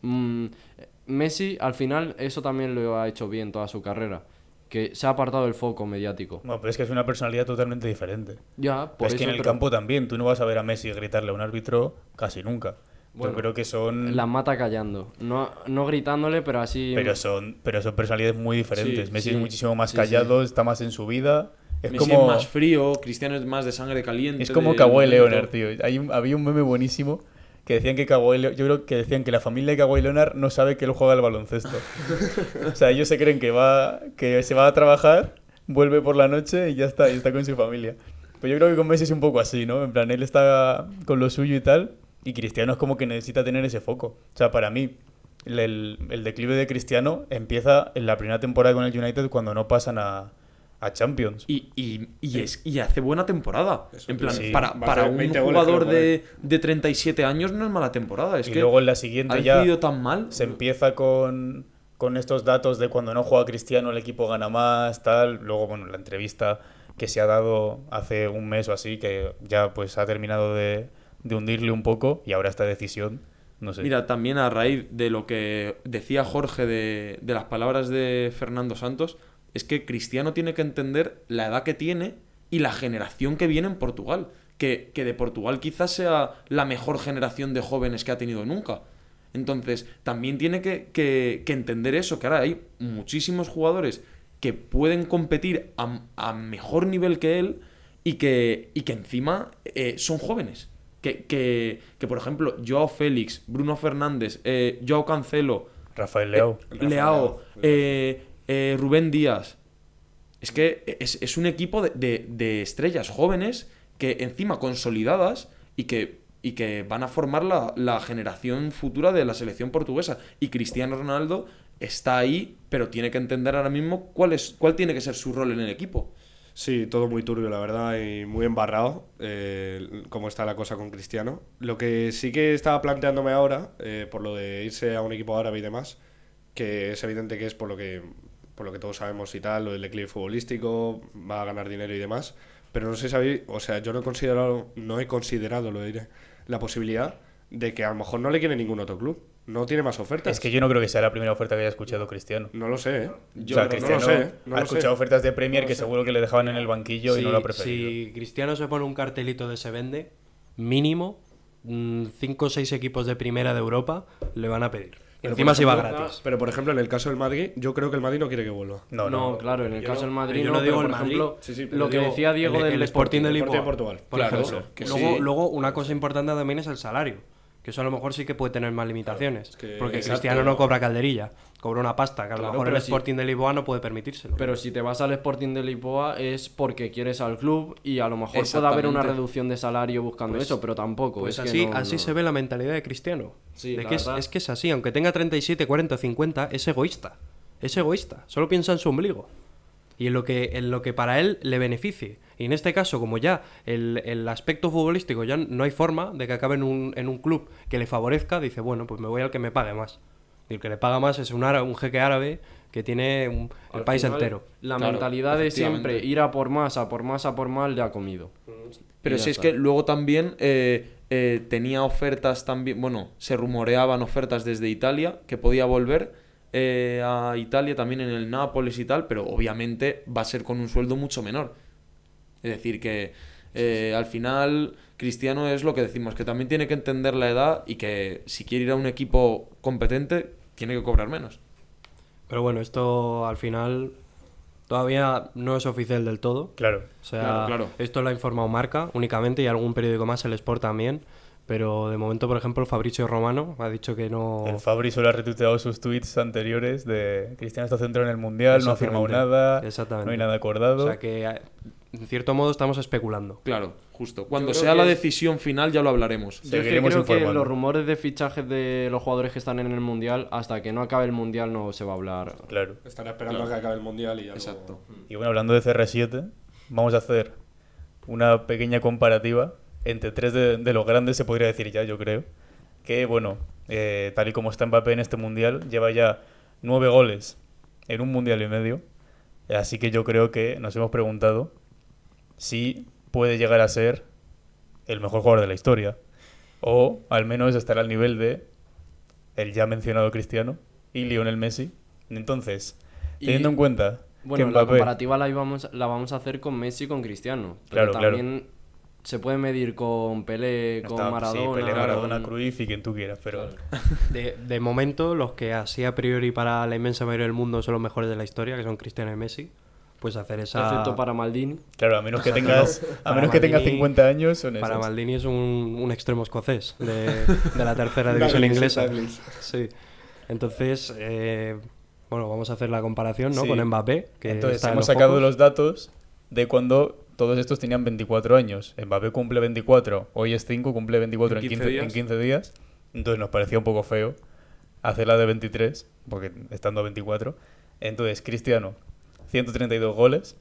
[SPEAKER 7] mm, Messi, al final, eso también lo ha hecho bien toda su carrera. Que se ha apartado del foco mediático.
[SPEAKER 4] Bueno, pero es que es una personalidad totalmente diferente.
[SPEAKER 7] Ya, por
[SPEAKER 4] Pero es que en el
[SPEAKER 7] pero
[SPEAKER 4] campo también. Tú no vas a ver a Messi gritarle a un árbitro casi nunca.
[SPEAKER 7] Bueno,
[SPEAKER 4] Yo creo que son...
[SPEAKER 7] La mata callando. No, no gritándole, pero así...
[SPEAKER 4] Pero son, pero son personalidades muy diferentes.
[SPEAKER 5] Sí,
[SPEAKER 4] Messi
[SPEAKER 7] sí,
[SPEAKER 4] es muchísimo más
[SPEAKER 7] sí,
[SPEAKER 4] callado, está más en su vida. Es
[SPEAKER 5] Messi
[SPEAKER 4] como,
[SPEAKER 5] es más frío, Cristiano es más de sangre caliente.
[SPEAKER 4] es como Kawhi
[SPEAKER 5] momento.
[SPEAKER 4] Leonard, tío. Hay un- había un meme buenísimo que decían que Kawhi yo creo que decían que la familia de Kawhi Leonard no sabe que él juega al baloncesto. o sea, ellos se creen que va que se va a trabajar, vuelve por la noche y ya está, y está con su familia. Pues yo creo que con Messi es un poco así, ¿no? En plan, él está con lo suyo y tal, y Cristiano es como que necesita tener ese foco. O sea, para mí, el- el declive de Cristiano empieza en la primera temporada con el United cuando no pasan a, a Champions.
[SPEAKER 5] Y, y, y es, y hace buena temporada.
[SPEAKER 6] Eso
[SPEAKER 5] en plan,
[SPEAKER 4] sí.
[SPEAKER 5] para, para un
[SPEAKER 6] 20 goles,
[SPEAKER 5] jugador de, de 37 años no es mala temporada. Es
[SPEAKER 4] y
[SPEAKER 5] que
[SPEAKER 4] luego en la siguiente ya
[SPEAKER 5] tan mal.
[SPEAKER 4] se empieza con, con estos datos de cuando no juega Cristiano el equipo gana más, tal. Luego, bueno, la entrevista que se ha dado hace un mes o así, que ya pues ha terminado de, de hundirle un poco y ahora esta decisión, no sé.
[SPEAKER 5] Mira, también a raíz de lo que decía Jorge de, de las palabras de Fernando Santos, es que Cristiano tiene que entender la edad que tiene y la generación que viene en Portugal. Que, que de Portugal quizás sea la mejor generación de jóvenes que ha tenido nunca. Entonces, también tiene que, que- que entender eso, que ahora hay muchísimos jugadores que pueden competir a, a mejor nivel que él y que, y que encima eh, son jóvenes. Que, que, que, por ejemplo, Joao Félix, Bruno Fernández, eh, Joao Cancelo,
[SPEAKER 4] Rafael Leao.
[SPEAKER 5] Leao,
[SPEAKER 6] Leao.
[SPEAKER 5] Eh, Rubén Díaz. Es que es, es un equipo de, de- estrellas jóvenes que encima consolidadas y que, y que van a formar la, la generación futura de la selección portuguesa. Y Cristiano Ronaldo está ahí, pero tiene que entender ahora mismo cuál, es, cuál tiene que ser su rol en el equipo.
[SPEAKER 6] Sí, todo muy turbio, la verdad, y muy embarrado, eh, como está la cosa con Cristiano. Lo que sí que estaba planteándome ahora, eh, por lo de irse a un equipo árabe y demás, que es evidente que es por lo que, por lo que todos sabemos y tal, lo del declive futbolístico, va a ganar dinero y demás, pero no sé si sabéis, o sea, yo no he considerado, no he considerado, lo diré, la posibilidad de que a lo mejor no le quiere ningún otro club, no tiene más ofertas.
[SPEAKER 4] Es que yo no creo que sea la primera oferta que haya escuchado Cristiano.
[SPEAKER 6] No lo sé, ¿eh?
[SPEAKER 5] Yo
[SPEAKER 4] o sea,
[SPEAKER 5] creo-
[SPEAKER 6] no lo
[SPEAKER 4] Cristiano
[SPEAKER 6] sé, no
[SPEAKER 4] ha
[SPEAKER 6] sé.
[SPEAKER 4] escuchado ofertas de Premier
[SPEAKER 6] No
[SPEAKER 4] que
[SPEAKER 6] sé.
[SPEAKER 4] seguro que le dejaban en el banquillo y no lo ha preferido.
[SPEAKER 8] si Cristiano se pone un cartelito de se vende, mínimo 5 o 6 equipos de primera de Europa le van a pedir.
[SPEAKER 6] Pero,
[SPEAKER 8] Encima
[SPEAKER 6] por
[SPEAKER 8] se iba
[SPEAKER 6] ejemplo-
[SPEAKER 8] gratis.
[SPEAKER 6] Pero por ejemplo, en el caso del Madrid, yo creo que el Madrid no quiere que vuelva.
[SPEAKER 4] No,
[SPEAKER 7] No,
[SPEAKER 4] no.
[SPEAKER 7] claro, en el caso
[SPEAKER 8] no-
[SPEAKER 7] del Madrid
[SPEAKER 8] yo
[SPEAKER 7] no, pero
[SPEAKER 8] digo
[SPEAKER 7] por
[SPEAKER 8] el Madrid.
[SPEAKER 7] ejemplo,
[SPEAKER 6] Sí, sí, pero
[SPEAKER 7] lo que
[SPEAKER 6] digo
[SPEAKER 7] decía Diego
[SPEAKER 8] el-
[SPEAKER 7] del
[SPEAKER 8] el Sporting de Lisboa.
[SPEAKER 6] Portugal.
[SPEAKER 8] Por
[SPEAKER 6] Claro,
[SPEAKER 8] ejemplo.
[SPEAKER 6] eso, que
[SPEAKER 8] luego,
[SPEAKER 6] sí.
[SPEAKER 8] luego, una cosa importante también es el salario. Que eso a lo mejor sí que puede tener más limitaciones.
[SPEAKER 6] es que-
[SPEAKER 8] porque
[SPEAKER 6] exacto.
[SPEAKER 8] Cristiano no cobra calderilla, cobra una pasta, que a lo
[SPEAKER 7] Claro,
[SPEAKER 8] mejor el
[SPEAKER 7] si-
[SPEAKER 8] Sporting de Lisboa no puede permitírselo.
[SPEAKER 7] Pero si te vas al Sporting de Lisboa es porque quieres al club y a lo mejor puede haber una reducción de salario buscando eso, pero tampoco.
[SPEAKER 8] Pues
[SPEAKER 7] es que
[SPEAKER 8] así,
[SPEAKER 7] no-
[SPEAKER 8] así
[SPEAKER 7] no.
[SPEAKER 8] se ve la mentalidad de Cristiano.
[SPEAKER 7] Sí,
[SPEAKER 8] De que es, es que es así, aunque tenga 37, 40, 50, es egoísta. Es egoísta, solo piensa en su ombligo. Y en lo que, en lo que para él le beneficie. Y en este caso, como ya el, el aspecto futbolístico ya no hay forma de que acabe en un, en un club que le favorezca, dice, bueno, pues me voy al que me pague más. Y el que le paga más es un, árabe, un jeque árabe que tiene un- el
[SPEAKER 7] Al
[SPEAKER 8] país
[SPEAKER 7] final,
[SPEAKER 8] entero.
[SPEAKER 7] La
[SPEAKER 5] Claro,
[SPEAKER 7] mentalidad de siempre ir a por más, a por más, a por más, le ha comido.
[SPEAKER 5] Pero si es que luego también eh, eh, tenía ofertas también, bueno, se rumoreaban ofertas desde Italia que podía volver eh, a Italia también en el Nápoles y tal, pero obviamente va a ser con un sueldo mucho menor. Es decir, que eh, al final Cristiano es lo que decimos, que también tiene que entender la edad y que si quiere ir a un equipo competente tiene que cobrar menos.
[SPEAKER 8] Pero bueno, esto al final todavía no es oficial del todo.
[SPEAKER 4] Claro.
[SPEAKER 8] O sea,
[SPEAKER 5] Claro, claro.
[SPEAKER 8] esto lo ha informado Marca únicamente y algún periódico más, el Sport también. Pero de momento, por ejemplo, Fabricio Romano ha dicho que no.
[SPEAKER 4] El Fabri solo ha retuiteado sus tweets anteriores de Cristiano está centrado en el Mundial, no ha firmado nada,
[SPEAKER 8] Exactamente.
[SPEAKER 4] no hay nada acordado.
[SPEAKER 8] O sea que, en cierto modo, estamos especulando.
[SPEAKER 5] Claro, justo. Cuando sea
[SPEAKER 7] que
[SPEAKER 5] la
[SPEAKER 7] es-
[SPEAKER 5] decisión final ya lo hablaremos.
[SPEAKER 7] Yo es que
[SPEAKER 4] Seguiremos
[SPEAKER 7] creo que
[SPEAKER 4] informando.
[SPEAKER 7] los rumores de fichajes de los jugadores que están en el Mundial, hasta que no acabe el Mundial no se va a hablar.
[SPEAKER 4] Claro.
[SPEAKER 6] Estará esperando a que acabe el mundial y ya.
[SPEAKER 5] Exacto.
[SPEAKER 6] luego-
[SPEAKER 4] Y bueno, hablando de CR7, vamos a hacer una pequeña comparativa entre tres de, de los grandes, se podría decir ya, yo creo. Que bueno, eh, tal y como está Mbappé en este mundial, lleva ya nueve goles en un mundial y medio. Así que yo creo que nos hemos preguntado si puede llegar a ser el mejor jugador de la historia. O al menos estar al nivel de el ya mencionado Cristiano y Lionel Messi. Entonces,
[SPEAKER 7] Y-
[SPEAKER 4] teniendo en cuenta
[SPEAKER 7] Bueno,
[SPEAKER 4] que
[SPEAKER 7] la comparativa la, íbamos, la vamos a hacer con Messi y con Cristiano. Pero
[SPEAKER 4] Claro, claro.
[SPEAKER 7] Se puede medir con Pelé, con
[SPEAKER 4] Está- sí,
[SPEAKER 7] Maradona.
[SPEAKER 4] Pelé, Maradona,
[SPEAKER 7] con-
[SPEAKER 4] Cruyff y quien tú quieras, pero <laughs>
[SPEAKER 8] De, de momento, los que así a priori para la inmensa mayoría del mundo son los mejores de la historia, que son Cristiano y Messi, pues hacer esa.
[SPEAKER 7] Excepto para Maldini.
[SPEAKER 4] claro, a menos que <laughs> tengas a menos que tengas
[SPEAKER 8] Maldini-
[SPEAKER 4] 50 años son
[SPEAKER 8] Para
[SPEAKER 4] esos.
[SPEAKER 8] Maldini es un, un extremo escocés de, <laughs> de la tercera división inglesa. Sí. Entonces, eh, bueno, vamos a hacer la comparación ¿no?
[SPEAKER 4] Sí.
[SPEAKER 8] con Mbappé. Que
[SPEAKER 4] Entonces
[SPEAKER 8] está en
[SPEAKER 4] hemos
[SPEAKER 8] los
[SPEAKER 4] sacado
[SPEAKER 8] focos.
[SPEAKER 4] los datos de cuando todos estos tenían 24 años. Mbappé cumple 24, hoy es 5, cumple 24 en
[SPEAKER 5] En
[SPEAKER 4] 15,
[SPEAKER 5] 15
[SPEAKER 4] en
[SPEAKER 5] días.
[SPEAKER 4] 15 días. Entonces nos parecía un poco feo hacerla de 23, porque estando a 24. Entonces, Cristiano, 132 goles,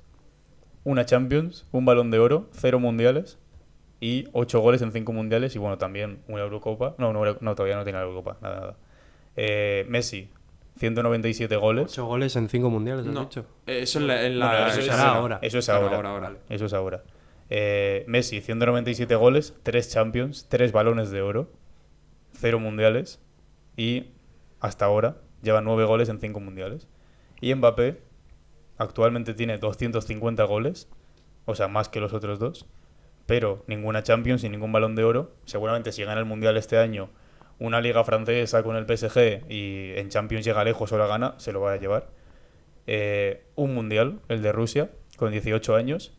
[SPEAKER 4] una Champions, un balón de oro, cero mundiales y 8 goles en 5 mundiales y bueno, también una Eurocopa. No, Euro- no todavía no tiene la Eurocopa, nada, nada. Eh, Messi, 197 goles.
[SPEAKER 8] Ocho goles en cinco mundiales, has
[SPEAKER 5] No,
[SPEAKER 8] dicho.
[SPEAKER 5] eso en la... en la-
[SPEAKER 4] Bueno,
[SPEAKER 8] eso
[SPEAKER 4] es
[SPEAKER 8] será ahora.
[SPEAKER 4] Eso es
[SPEAKER 5] Claro,
[SPEAKER 4] ahora.
[SPEAKER 5] ahora, ahora.
[SPEAKER 4] Eso es ahora. Eh, Messi, 197 goles, 3 Champions, 3 balones de oro, 0 mundiales y hasta ahora lleva 9 goles en 5 mundiales. Y Mbappé actualmente tiene 250 goles, o sea, más que los otros dos, pero ninguna Champions y ningún balón de oro. Seguramente si gana el mundial este año, una liga francesa con el PSG y en Champions llega lejos o la gana, se lo va a llevar eh, un mundial, el de Rusia, con 18 años.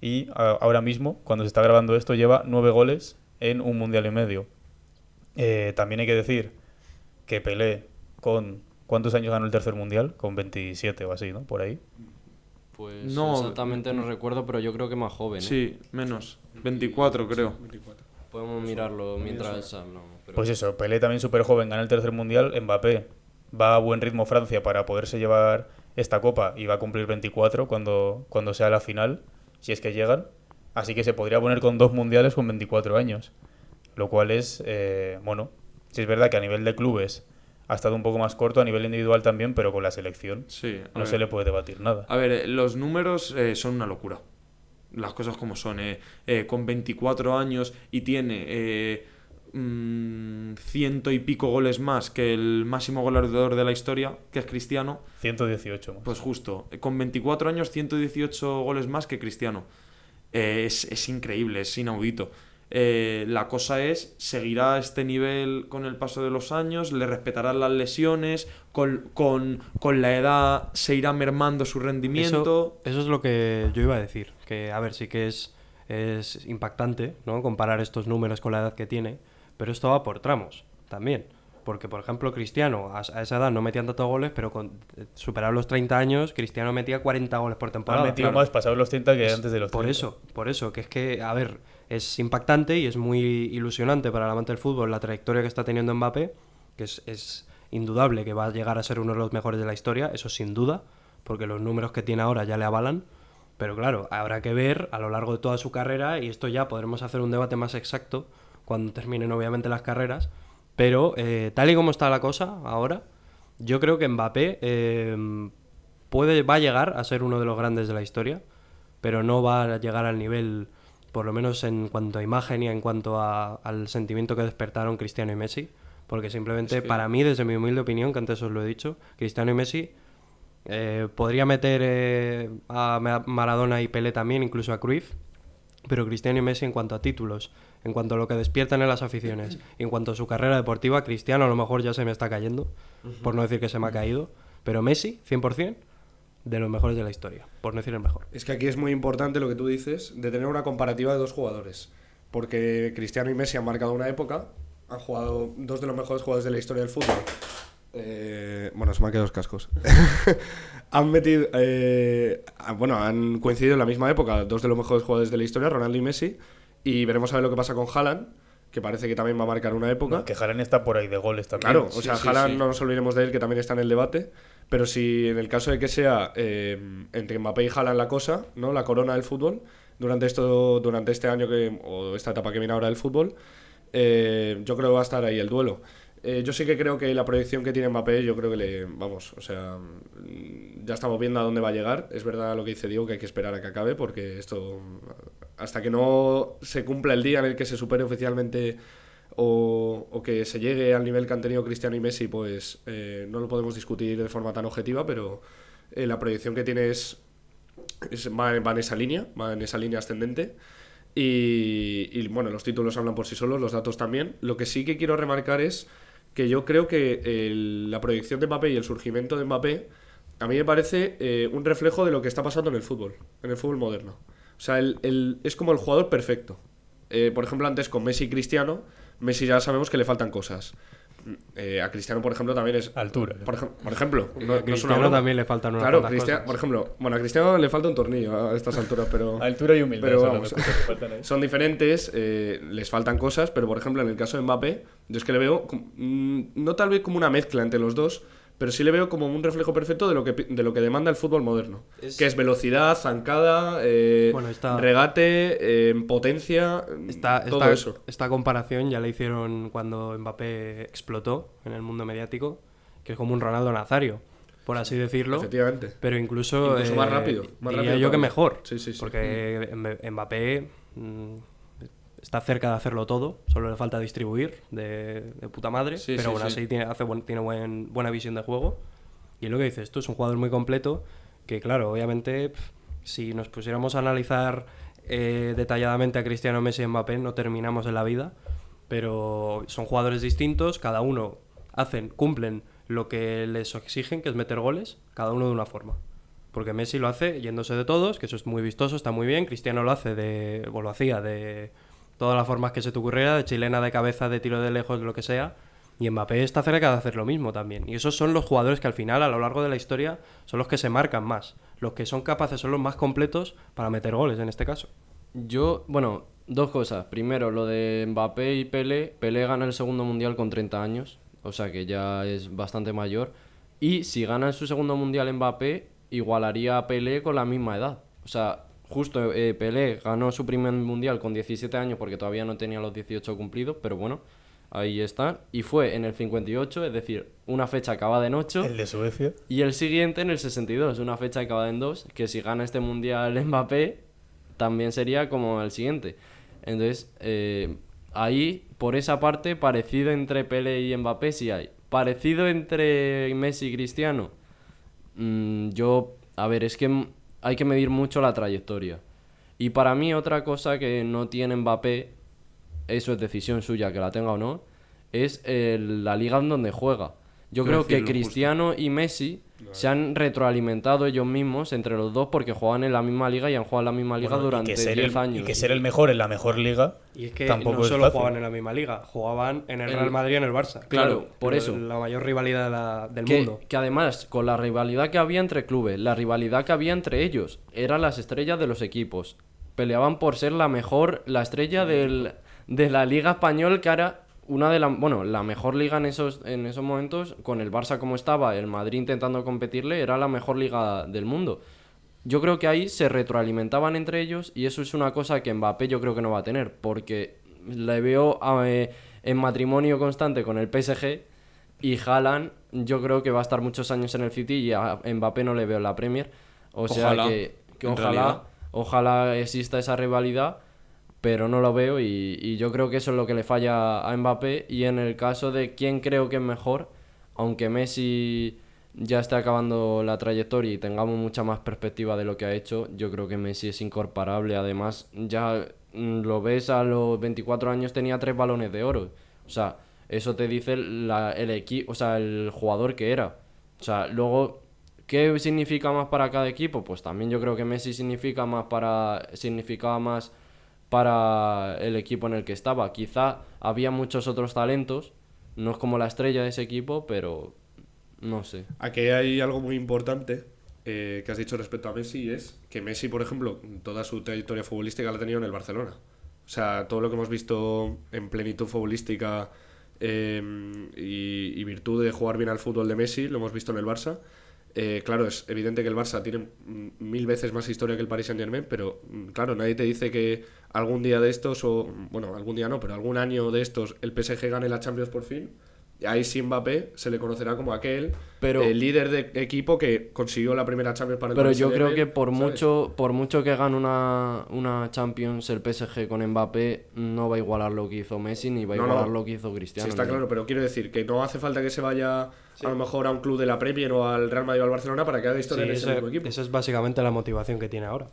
[SPEAKER 4] Y a- ahora mismo, cuando se está grabando esto, lleva 9 goles en un mundial y medio. Eh, también hay que decir que Pelé, con. ¿Cuántos años ganó el tercer mundial? Con 27 o así, ¿no? Por ahí.
[SPEAKER 7] Pues
[SPEAKER 5] No,
[SPEAKER 7] exactamente no recuerdo, pero yo creo que más joven. ¿eh?
[SPEAKER 5] Sí, menos. 24 creo.
[SPEAKER 6] 24.
[SPEAKER 7] Podemos mirarlo mientras hablamos. pero-
[SPEAKER 4] Pues eso, Pelé también súper joven, gana el tercer mundial. Mbappé va a buen ritmo Francia para poderse llevar esta copa y va a cumplir 24 cuando, cuando sea la final, si es que llegan. Así que se podría poner con dos mundiales con 24 años. Lo cual es, eh, bueno, si es verdad que a nivel de clubes ha estado un poco más corto, a nivel individual también, pero con la selección
[SPEAKER 5] Sí.
[SPEAKER 4] no
[SPEAKER 5] ver.
[SPEAKER 4] se le puede debatir nada.
[SPEAKER 5] A ver, eh, los números eh, son una locura. Las cosas como son. eh. Eh, con 24 años y tiene eh, mm, ciento y pico goles más que el máximo goleador de la historia, que es Cristiano.
[SPEAKER 4] 118 más.
[SPEAKER 5] Pues justo, eh, con 24 años, 118 goles más que Cristiano. Eh, es, es increíble, es inaudito. Eh, la cosa es, ¿seguirá este nivel con el paso de los años? ¿Le respetarán las lesiones? ¿Con, con, con la edad se irá mermando su rendimiento?
[SPEAKER 8] Eso, eso es lo que yo iba a decir. Que, a ver, sí que es, es impactante, ¿no? Comparar estos números con la edad que tiene. Pero esto va por tramos también. Porque, por ejemplo, Cristiano a, a esa edad no metía tantos goles, pero con eh, superar los 30 años, Cristiano metía 40 goles por
[SPEAKER 4] Ha
[SPEAKER 8] temporada.
[SPEAKER 4] metido
[SPEAKER 8] Claro.
[SPEAKER 4] más pasados los 30 que antes de los 30.
[SPEAKER 8] Por eso, por eso, que es que, a ver, es impactante y es muy ilusionante para el amante del fútbol la trayectoria que está teniendo Mbappé, que es, es indudable que va a llegar a ser uno de los mejores de la historia, eso sin duda, porque los números que tiene ahora ya le avalan. Pero claro, habrá que ver a lo largo de toda su carrera, y esto ya podremos hacer un debate más exacto cuando terminen obviamente las carreras. Pero eh, tal y como está la cosa ahora, yo creo que Mbappé eh, puede, va a llegar a ser uno de los grandes de la historia, pero no va a llegar al nivel, por lo menos en cuanto a imagen y en cuanto a- al sentimiento que despertaron Cristiano y Messi. Porque simplemente, para mí, desde mi humilde opinión, que antes os lo he dicho, Cristiano y Messi eh, podría meter eh, a Ma- Maradona y Pelé también, incluso a Cruyff, pero Cristiano y Messi en cuanto a títulos, en cuanto a lo que despiertan en las aficiones y en cuanto a su carrera deportiva, Cristiano a lo mejor ya se me está cayendo, por no decir que se me ha caído, pero Messi, 100%, de los mejores de la historia, por no decir el mejor.
[SPEAKER 6] Es que aquí es muy importante lo que tú dices de tener una comparativa de dos jugadores. Porque Cristiano y Messi han marcado una época, han jugado dos de los mejores jugadores de la historia del fútbol. Eh, bueno, se me han quedado los cascos. <laughs> han metido. eh, ah, bueno, han coincidido en la misma época dos de los mejores jugadores de la historia, Ronaldo y Messi. Y veremos a ver lo que pasa con Haaland, que parece que también va a marcar una época.
[SPEAKER 4] No, que Jaren está por ahí de goles también.
[SPEAKER 6] Claro, o sea,
[SPEAKER 5] sí,
[SPEAKER 6] Haaland
[SPEAKER 5] sí.
[SPEAKER 6] no nos olvidemos de él, que también está en el debate. Pero si en el caso de que sea eh, entre Mbappé y Haaland la cosa, ¿no? La corona del fútbol, durante esto, durante este año que, o esta etapa que viene ahora del fútbol, eh, yo creo que va a estar ahí el duelo. Eh, yo sí que creo que la proyección que tiene Mbappé, yo creo que le. Vamos, o sea. Ya estamos viendo a dónde va a llegar. Es verdad lo que dice Diego, que hay que esperar a que acabe, porque esto. Hasta que no se cumpla el día en el que se supere oficialmente o, o que se llegue al nivel que han tenido Cristiano y Messi, pues eh, no lo podemos discutir de forma tan objetiva, pero eh, la proyección que tiene es, es- va, va en esa línea, va en esa línea ascendente. Y, bueno, los títulos hablan por sí solos, los datos también. Lo que sí que quiero remarcar es que yo creo que la proyección de Mbappé y el surgimiento de Mbappé a mí me parece eh, un reflejo de lo que está pasando en el fútbol, en el fútbol moderno. O sea, el- es como el jugador perfecto. Eh, por ejemplo, antes con Messi y Cristiano, Messi ya sabemos que le faltan cosas. Eh, a Cristiano, por ejemplo, también es.
[SPEAKER 4] Altura.
[SPEAKER 6] Por, ejem- por ejemplo, no, no es una
[SPEAKER 8] Cristiano también le faltan unas
[SPEAKER 6] Claro, Cristiano,
[SPEAKER 8] cosas.
[SPEAKER 6] por ejemplo, bueno, a Cristiano le falta un tornillo a estas alturas, pero. <laughs>
[SPEAKER 4] Altura y humildad.
[SPEAKER 6] Pero
[SPEAKER 4] son
[SPEAKER 6] vamos, diferentes, eh, les faltan cosas, pero por ejemplo, en el caso de Mbappé, yo es que le veo, como- mm, no tal vez como una mezcla entre los dos, pero sí le veo como un reflejo perfecto de lo que, de lo que demanda el fútbol moderno. Que es velocidad, zancada, eh,
[SPEAKER 8] Bueno, está-
[SPEAKER 6] regate, eh, potencia,
[SPEAKER 8] Esta,
[SPEAKER 6] todo
[SPEAKER 8] esta-
[SPEAKER 6] eso.
[SPEAKER 8] esta comparación ya la hicieron cuando Mbappé explotó en el mundo mediático, que es como un Ronaldo Nazario, por así decirlo.
[SPEAKER 6] Efectivamente.
[SPEAKER 8] Pero incluso,
[SPEAKER 6] Incluso
[SPEAKER 8] eh,
[SPEAKER 6] más rápido, más
[SPEAKER 8] diría
[SPEAKER 6] rápido
[SPEAKER 8] yo que mejor.
[SPEAKER 6] Sí, sí, sí.
[SPEAKER 8] Porque Mb- Mbappé mm, está cerca de hacerlo todo, solo le falta distribuir de, de puta madre,
[SPEAKER 5] Sí,
[SPEAKER 8] pero
[SPEAKER 5] sí,
[SPEAKER 8] aún
[SPEAKER 5] sí.
[SPEAKER 8] así tiene, hace buen- tiene buen- buena visión de juego. Y es lo que dices, tú es un jugador muy completo que, claro, obviamente, pf, si nos pusiéramos a analizar eh, detalladamente a Cristiano Messi y Mbappé, no terminamos en la vida, pero son jugadores distintos, cada uno hacen, cumplen lo que les exigen, que es meter goles, cada uno de una forma. Porque Messi lo hace yéndose de todos, que eso es muy vistoso, está muy bien. Cristiano lo hace de, o lo hacía de todas las formas que se te ocurriera, de chilena, de cabeza, de tiro de lejos, lo que sea. Y Mbappé está cerca de hacer lo mismo también. Y esos son los jugadores que al final, a lo largo de la historia, son los que se marcan más. Los que son capaces, son los más completos para meter goles en este caso.
[SPEAKER 7] Yo, bueno, dos cosas. Primero, lo de Mbappé y Pelé. Pelé gana el segundo mundial con 30 años, o sea que ya es bastante mayor. Y si gana su segundo mundial Mbappé, igualaría a Pelé con la misma edad. O sea, justo eh, Pelé ganó su primer mundial con 17 años porque todavía no tenía los 18 cumplidos, pero bueno, ahí está. Y fue en el 58, es decir, una fecha acabada en 8.
[SPEAKER 4] El de Suecia.
[SPEAKER 7] Y el siguiente en el 62, una fecha acabada en 2, que si gana este mundial <laughs> Mbappé, también sería como el siguiente. Entonces, eh, ahí, por esa parte, parecido entre Pele y Mbappé sí hay. Parecido entre Messi y Cristiano. Mm, yo, a ver, es que hay que medir mucho la trayectoria. Y para mí otra cosa que no tiene Mbappé eso es decisión suya que la tenga o no, es el- la liga en donde juega. Yo creo que
[SPEAKER 5] justo.
[SPEAKER 7] Cristiano y Messi se han retroalimentado ellos mismos entre los dos porque juegan en la misma liga y han jugado en la misma liga
[SPEAKER 4] Bueno,
[SPEAKER 7] durante
[SPEAKER 4] que ser
[SPEAKER 7] 10
[SPEAKER 4] el-
[SPEAKER 7] años.
[SPEAKER 4] Y que ser el mejor en la mejor liga
[SPEAKER 8] Y es que
[SPEAKER 4] tampoco
[SPEAKER 8] no solo
[SPEAKER 4] fácil.
[SPEAKER 8] jugaban en la misma liga, jugaban en el Real Madrid y en el Barça.
[SPEAKER 7] Claro, por eso.
[SPEAKER 8] La mayor rivalidad de la- del
[SPEAKER 7] que,
[SPEAKER 8] mundo.
[SPEAKER 7] que además, con la rivalidad que había entre clubes, la rivalidad que había entre ellos, eran las estrellas de los equipos. Peleaban por ser la mejor, la estrella del, de la Liga Español, que era una de las, bueno, la mejor liga en esos, en esos momentos, con el Barça como estaba, el Madrid intentando competirle, era la mejor liga del mundo. Yo creo que ahí se retroalimentaban entre ellos y eso es una cosa que Mbappé yo creo que no va a tener, porque le veo eh, en matrimonio constante con el PSG y Haaland yo creo que va a estar muchos años en el City y a Mbappé no le veo en la Premier. O sea
[SPEAKER 5] Ojalá,
[SPEAKER 7] que, que ojalá, ojalá exista esa rivalidad, pero no lo veo y, y yo creo que eso es lo que le falla a Mbappé. Y en el caso de quién creo que es mejor, aunque Messi ya esté acabando la trayectoria y tengamos mucha más perspectiva de lo que ha hecho, yo creo que Messi es incomparable. Además, ya mm, lo ves a los 24 años tenía tres balones de oro. O sea, eso te dice la- el equipo, o sea, el jugador que era. O sea, luego ¿Qué significa más para cada equipo? Pues también yo creo que Messi significa más para significaba más para el equipo en el que estaba. Quizá había muchos otros talentos, no es como la estrella de ese equipo, pero no sé.
[SPEAKER 6] Aquí hay algo muy importante eh, que has dicho respecto a Messi es que Messi, por ejemplo, toda su trayectoria futbolística la ha tenido en el Barcelona. O sea, todo lo que hemos visto en plenitud futbolística eh, y, y virtud de jugar bien al fútbol de Messi, lo hemos visto en el Barça. Eh, claro, es evidente que el Barça tiene mm, mil veces más historia que el Paris Saint Germain, pero mm, claro, nadie te dice que algún día de estos, o bueno, algún día no, pero algún año de estos, el PSG gane la Champions por fin. Ahí sí Mbappé se le conocerá como aquel
[SPEAKER 7] Pero-
[SPEAKER 6] el líder de equipo que consiguió la primera Champions para el
[SPEAKER 7] Pero yo creo que por
[SPEAKER 6] ¿sabes?
[SPEAKER 7] mucho, por mucho que gane una, una Champions el PSG con Mbappé, no va a igualar lo que hizo Messi ni va a
[SPEAKER 6] No, no.
[SPEAKER 7] igualar lo que hizo
[SPEAKER 6] Sí,
[SPEAKER 7] Cristiano.
[SPEAKER 6] está
[SPEAKER 7] ni-
[SPEAKER 6] claro, pero quiero decir que no hace falta que se vaya a lo mejor a un club de la Premier o al Real Madrid o al Barcelona para que haga
[SPEAKER 8] Sí,
[SPEAKER 6] historia en ese mismo equipo.
[SPEAKER 8] esa es básicamente la motivación que tiene ahora.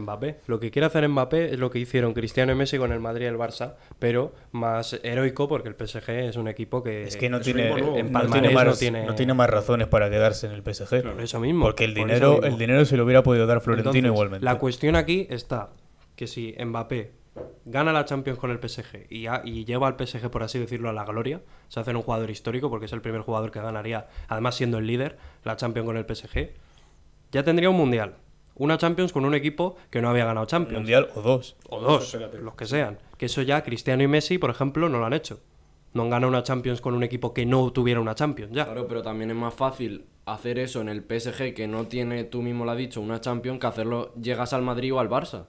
[SPEAKER 8] Mbappé. Lo que quiere hacer Mbappé es lo que hicieron Cristiano y Messi con el Madrid y el Barça, pero más heroico porque el PSG es un equipo que
[SPEAKER 4] Es que no tiene,
[SPEAKER 8] en
[SPEAKER 4] no,
[SPEAKER 8] palmarés
[SPEAKER 4] tiene más,
[SPEAKER 8] no tiene-
[SPEAKER 4] no tiene más razones para quedarse en el PSG.
[SPEAKER 8] por eso mismo.
[SPEAKER 4] Porque el
[SPEAKER 8] por
[SPEAKER 4] dinero,
[SPEAKER 8] mismo.
[SPEAKER 4] el dinero se lo hubiera podido dar Florentino
[SPEAKER 8] Entonces,
[SPEAKER 4] igualmente.
[SPEAKER 8] La cuestión aquí está que si Mbappé gana la Champions con el PSG y, y lleva al PSG, por así decirlo, a la gloria, se hace un jugador histórico porque es el primer jugador que ganaría, además siendo el líder, la Champions con el PSG, ya tendría un mundial. Una Champions con un equipo que no había ganado
[SPEAKER 4] Un
[SPEAKER 8] Champions.
[SPEAKER 4] mundial o dos.
[SPEAKER 8] O dos,
[SPEAKER 6] Espérate.
[SPEAKER 8] los que sean. Que eso ya Cristiano y Messi, por ejemplo, no lo han hecho. No han ganado una Champions con un equipo que no tuviera una Champions ya.
[SPEAKER 7] Claro, pero también es más fácil hacer eso en el PSG que no tiene, tú mismo lo has dicho, una Champions que hacerlo llegas al Madrid o al Barça.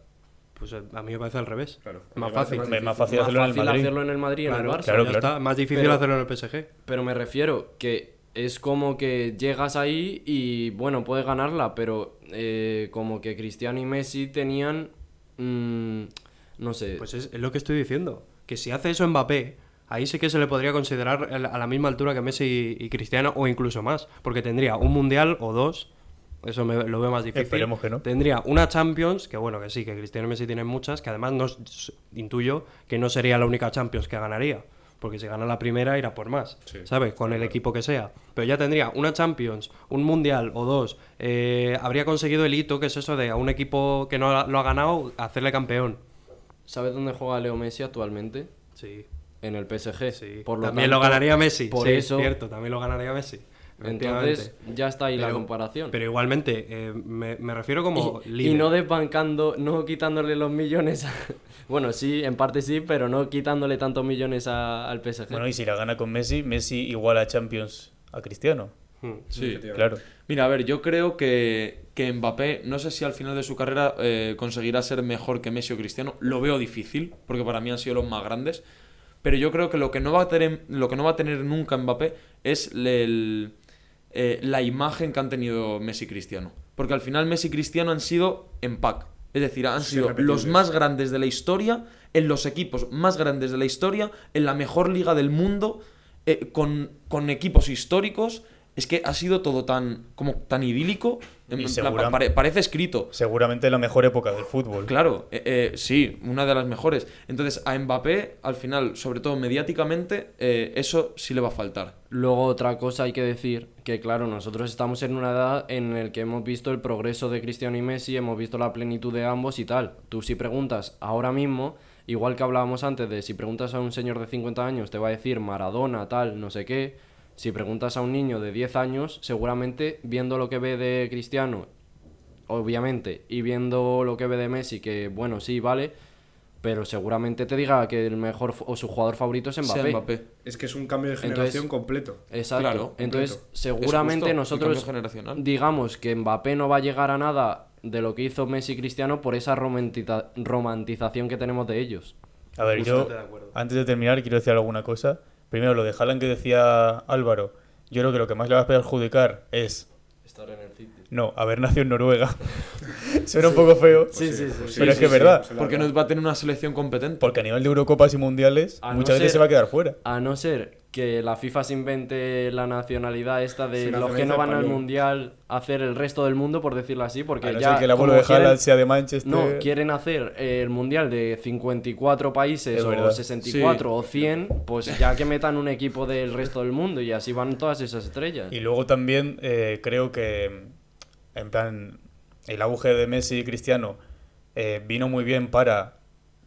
[SPEAKER 8] Pues eh, a mí me parece al revés.
[SPEAKER 6] Claro,
[SPEAKER 8] más fácil.
[SPEAKER 6] más
[SPEAKER 4] Es más fácil
[SPEAKER 7] Más
[SPEAKER 4] hacerlo en el Madrid.
[SPEAKER 7] hacerlo en el Madrid y en el
[SPEAKER 8] Claro,
[SPEAKER 7] Barça.
[SPEAKER 4] Claro,
[SPEAKER 8] ya
[SPEAKER 4] claro.
[SPEAKER 8] está. Más difícil
[SPEAKER 7] Pero-
[SPEAKER 8] hacerlo en el PSG.
[SPEAKER 7] Pero me refiero que es como que llegas ahí y bueno, puedes ganarla, pero eh, como que Cristiano y Messi tenían... mm, no sé.
[SPEAKER 8] Pues es, es lo que estoy diciendo. Que si hace eso Mbappé, ahí sí que se le podría considerar a la misma altura que Messi y, y Cristiano, o incluso más. Porque tendría un mundial o dos. Eso me, lo veo más difícil.
[SPEAKER 4] Esperemos que no.
[SPEAKER 8] Tendría una Champions, que bueno, que sí, que Cristiano y Messi tienen muchas, que además no, intuyo que no sería la única Champions que ganaría. Porque si gana la primera, irá por más,
[SPEAKER 6] Sí,
[SPEAKER 8] ¿sabes? Con el equipo que sea. Pero ya tendría una Champions, un Mundial o dos. eh, habría conseguido el hito, que es eso de a un equipo que no lo ha ganado, hacerle campeón.
[SPEAKER 7] ¿Sabes dónde juega Leo Messi actualmente?
[SPEAKER 8] Sí.
[SPEAKER 7] En el PSG.
[SPEAKER 8] Sí.
[SPEAKER 7] Por lo
[SPEAKER 8] también
[SPEAKER 7] tanto,
[SPEAKER 8] lo ganaría Messi.
[SPEAKER 7] Por
[SPEAKER 8] sí,
[SPEAKER 7] eso,
[SPEAKER 8] cierto, también lo ganaría Messi.
[SPEAKER 7] entonces ya está ahí la comparación.
[SPEAKER 8] Pero igualmente, eh, me, me refiero como
[SPEAKER 7] y,
[SPEAKER 8] líder.
[SPEAKER 7] y no desbancando, no quitándole los millones. a- bueno, sí, en parte sí, pero no quitándole tantos millones a- al PSG.
[SPEAKER 4] Bueno, y si la gana con Messi, Messi iguala a Champions a Cristiano.
[SPEAKER 8] Hmm.
[SPEAKER 5] Sí.
[SPEAKER 4] Claro.
[SPEAKER 5] Mira, a ver, yo creo que, que Mbappé, no sé si al final de su carrera eh, conseguirá ser mejor que Messi o Cristiano. Lo veo difícil, porque para mí han sido los más grandes. Pero yo creo que lo que no va a tener, lo que no va a tener nunca Mbappé es el- eh, la imagen que han tenido Messi y Cristiano. Porque al final Messi y Cristiano han sido en pack. Es decir, han sido los más grandes de la historia, en los equipos más grandes de la historia, en la mejor liga del mundo, eh, con, con equipos históricos. Es que ha sido todo tan, como tan idílico, en plan, pare- parece escrito.
[SPEAKER 4] Seguramente la mejor época del fútbol.
[SPEAKER 5] Claro, eh, eh, sí, una de las mejores. Entonces, a Mbappé, al final, sobre todo mediáticamente, eh, eso sí le va a faltar.
[SPEAKER 7] Luego otra cosa hay que decir, que claro, nosotros estamos en una edad en la que hemos visto el progreso de Cristiano y Messi, hemos visto la plenitud de ambos y tal. Tú si preguntas ahora mismo, igual que hablábamos antes de si preguntas a un señor de 50 años te va a decir Maradona, tal, no sé qué. Si preguntas a un niño de 10 años, seguramente viendo lo que ve de Cristiano, obviamente, y viendo lo que ve de Messi, que bueno, sí, vale, pero seguramente te diga que el mejor o su jugador favorito es Mbappé.
[SPEAKER 5] Mbappé.
[SPEAKER 6] Es que es un cambio de
[SPEAKER 7] Entonces-
[SPEAKER 6] generación completo.
[SPEAKER 7] Exacto.
[SPEAKER 5] Claro,
[SPEAKER 7] Entonces, seguramente nosotros
[SPEAKER 5] el cambio generacional.
[SPEAKER 7] digamos que Mbappé no va a llegar a nada de lo que hizo Messi y Cristiano por esa romantiza- romantización que tenemos de ellos.
[SPEAKER 4] A ver, yo,
[SPEAKER 8] Justamente de acuerdo.
[SPEAKER 4] antes de terminar, quiero decir alguna cosa. Primero, lo de Haaland que decía Álvaro. Yo creo que lo que más le va a perjudicar es,
[SPEAKER 7] Estar en el City.
[SPEAKER 4] no, haber nacido en Noruega. <laughs> Suena un poco feo,
[SPEAKER 7] Sí, sí, sí.
[SPEAKER 4] Pero es que es verdad.
[SPEAKER 5] Porque no va a tener una selección competente.
[SPEAKER 4] Porque a nivel de Eurocopas y Mundiales,
[SPEAKER 7] A no
[SPEAKER 4] muchas veces
[SPEAKER 7] ser-
[SPEAKER 4] se va a quedar fuera.
[SPEAKER 7] A no ser que la FIFA se invente la nacionalidad esta de
[SPEAKER 6] Sí,
[SPEAKER 7] los que no van al mundial hacer el resto del mundo, por decirlo así, porque
[SPEAKER 4] no
[SPEAKER 7] ya
[SPEAKER 4] que el abuelo de
[SPEAKER 7] quieren-
[SPEAKER 4] sea de Manchester.
[SPEAKER 7] No, quieren hacer el mundial de 54 países
[SPEAKER 4] Es
[SPEAKER 7] o
[SPEAKER 4] verdad.
[SPEAKER 7] 64 o 100, pues ya que metan un equipo del resto del mundo y así van todas esas estrellas.
[SPEAKER 4] Y luego también eh, creo que, en plan, el auge de Messi y Cristiano eh, vino muy bien para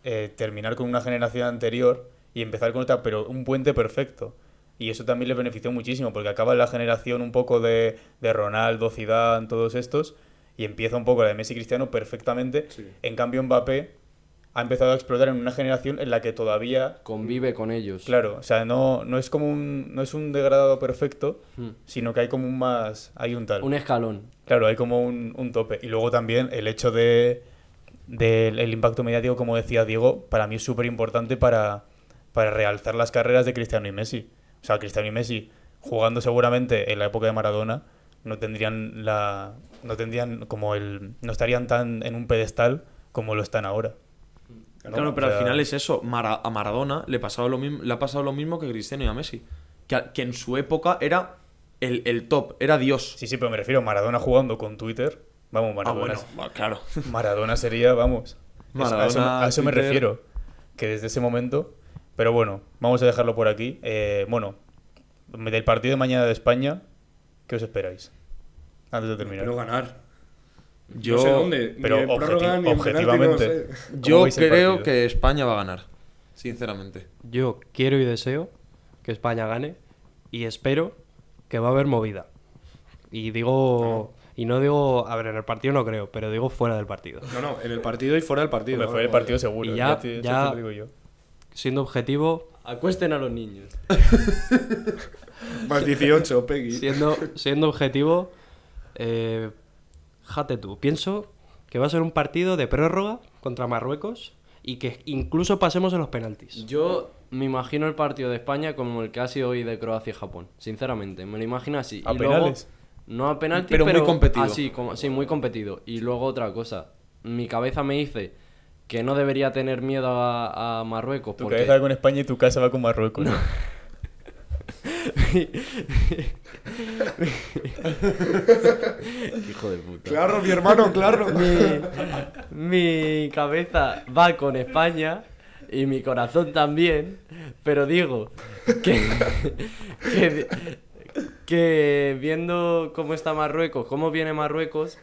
[SPEAKER 4] eh, terminar con una generación anterior y empezar con otra, pero un puente perfecto. Y eso también le benefició muchísimo, porque acaba la generación un poco de, de Ronaldo, Zidane, todos estos, y empieza un poco la de Messi Cristiano perfectamente.
[SPEAKER 6] Sí.
[SPEAKER 4] En cambio, Mbappé ha empezado a explotar en una generación en la que todavía
[SPEAKER 7] Convive con ellos.
[SPEAKER 4] Claro, o sea, no, no es como un, no es un degradado perfecto,
[SPEAKER 7] Hmm.
[SPEAKER 4] sino que hay como un más, hay un tal.
[SPEAKER 7] Un escalón.
[SPEAKER 4] Claro, hay como un, un tope. Y luego también el hecho de del el impacto mediático, como decía Diego, para mí es súper importante para, para realzar las carreras de Cristiano y Messi. O sea, Cristiano y Messi jugando seguramente en la época de Maradona no tendrían la no tendrían como el no estarían tan en un pedestal como lo están ahora. ¿no?
[SPEAKER 5] Claro, pero
[SPEAKER 4] O
[SPEAKER 5] al final es eso. Mara- a Maradona le, pasaba lo mismo, le ha pasado lo mismo que Cristiano y a Messi. Que, a- que en su época era el, el top, era Dios.
[SPEAKER 4] Sí, sí, pero me refiero a Maradona jugando con Twitter. Vamos,
[SPEAKER 5] ah,
[SPEAKER 4] Maradona.
[SPEAKER 5] bueno, va, claro.
[SPEAKER 4] Maradona sería, vamos. eso- a eso,
[SPEAKER 5] Maradona,
[SPEAKER 4] a eso me refiero. Que desde ese momento. Pero bueno, vamos a dejarlo por aquí. Eh, bueno, del partido de mañana de España, ¿qué os esperáis? Antes de terminar.
[SPEAKER 6] Pero ganar.
[SPEAKER 5] Yo,
[SPEAKER 6] no sé dónde.
[SPEAKER 4] pero
[SPEAKER 6] ni
[SPEAKER 4] objeti-
[SPEAKER 6] ni en
[SPEAKER 4] objetivamente.
[SPEAKER 6] no sé.
[SPEAKER 4] ¿Cómo
[SPEAKER 5] yo creo que España va a ganar. Sinceramente.
[SPEAKER 8] Yo quiero y deseo que España gane y espero que va a haber movida. Y digo, y no digo, a ver, en el partido no creo, pero digo fuera del partido.
[SPEAKER 6] No, no, en el partido y fuera del partido.
[SPEAKER 4] Hombre,
[SPEAKER 6] ¿no?
[SPEAKER 4] fue el partido seguro.
[SPEAKER 8] Y ya-
[SPEAKER 4] te- eso
[SPEAKER 8] ya-
[SPEAKER 4] te lo digo yo.
[SPEAKER 8] Siendo objetivo,
[SPEAKER 7] Acuesten a los niños. <laughs>
[SPEAKER 6] Más 18, Peggy.
[SPEAKER 8] siendo, siendo objetivo, eh, jate tú, pienso que va a ser un partido de prórroga contra Marruecos y que incluso pasemos en los penaltis.
[SPEAKER 7] Yo me imagino el partido de España como el que ha sido hoy de Croacia y Japón. Sinceramente, me lo imagino así.
[SPEAKER 4] ¿A
[SPEAKER 7] y luego-
[SPEAKER 4] penales?
[SPEAKER 7] no a penalti,
[SPEAKER 5] Pero
[SPEAKER 7] pero,
[SPEAKER 5] muy competido.
[SPEAKER 7] Así, como, sí, muy competido. Y luego otra cosa. Mi cabeza me dice que no debería tener miedo a, a Marruecos.
[SPEAKER 4] Tu
[SPEAKER 7] porque...
[SPEAKER 4] cabeza va con España y tu casa va con Marruecos. ¿no? <laughs>
[SPEAKER 7] Hijo de puta.
[SPEAKER 6] Claro, mi hermano, claro.
[SPEAKER 7] mi cabeza va con España y mi corazón también, pero digo que, que, que viendo cómo está Marruecos, cómo viene Marruecos,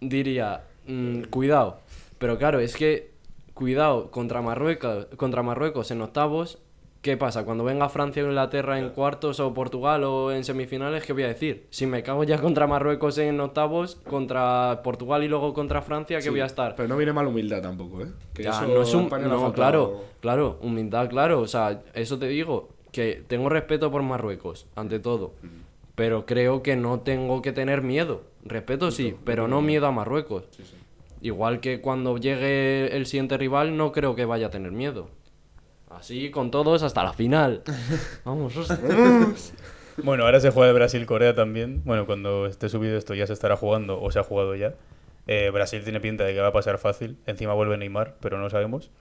[SPEAKER 7] diría, mm, cuidado. Pero claro, es que cuidado contra Marruecos, contra Marruecos en octavos. ¿Qué pasa? Cuando venga Francia o Inglaterra en cuartos o Portugal o en semifinales, ¿qué voy a decir? Si me cago ya contra Marruecos en octavos, contra Portugal y luego contra Francia, ¿qué
[SPEAKER 6] Sí,
[SPEAKER 7] voy a estar?
[SPEAKER 6] Pero no viene mal humildad tampoco, ¿eh? Que
[SPEAKER 7] Ya,
[SPEAKER 6] eso
[SPEAKER 7] no es un... No, claro, claro, humildad, claro. O sea, eso te digo, que tengo respeto por Marruecos, ante todo. Pero creo que no tengo que tener miedo. Respeto sí, pero no miedo a Marruecos. Igual que cuando llegue el siguiente rival, no creo que vaya a tener miedo. Así con todos hasta la final. <laughs> Vamos, <laughs> hostia.
[SPEAKER 4] Bueno, ahora se juega Brasil-Corea también. Bueno, cuando esté subido esto ya se estará jugando o se ha jugado ya. Eh, Brasil tiene pinta de que va a pasar fácil. Encima vuelve Neymar, pero no sabemos.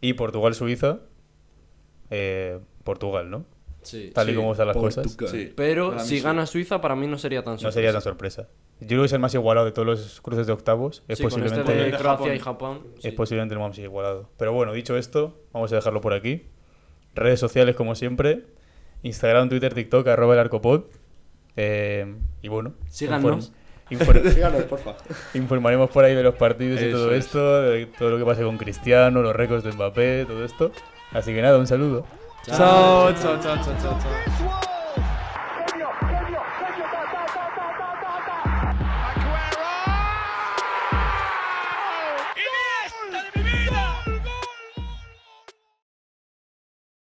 [SPEAKER 4] Y Portugal-Suiza. eh, Portugal, ¿no?
[SPEAKER 7] Sí.
[SPEAKER 4] tal y
[SPEAKER 5] Sí,
[SPEAKER 4] como están las cosas.
[SPEAKER 6] Portugal.
[SPEAKER 5] Sí.
[SPEAKER 7] Pero si
[SPEAKER 5] sí.
[SPEAKER 7] gana Suiza, para mí no sería tan
[SPEAKER 4] No sería tan sorpresa. Yo creo que es el más igualado de todos los cruces de octavos. Es
[SPEAKER 7] Sí, con este
[SPEAKER 4] posiblemente,
[SPEAKER 7] de Croacia y Japón. sí.
[SPEAKER 4] es posiblemente el más igualado. Pero bueno, dicho esto, vamos a dejarlo por aquí. Redes sociales, como siempre. Instagram, Twitter, TikTok, arroba el arcopod. Eh, y bueno.
[SPEAKER 7] Síganos.
[SPEAKER 4] inform- <laughs> infor-
[SPEAKER 6] Síganos, porfa.
[SPEAKER 4] informaremos por ahí de los partidos y
[SPEAKER 5] Eso
[SPEAKER 4] todo
[SPEAKER 5] es.
[SPEAKER 4] esto, de todo lo que pase con Cristiano, los récords de Mbappé, todo esto. Así que nada, un saludo.
[SPEAKER 5] 走走走走
[SPEAKER 3] 走走。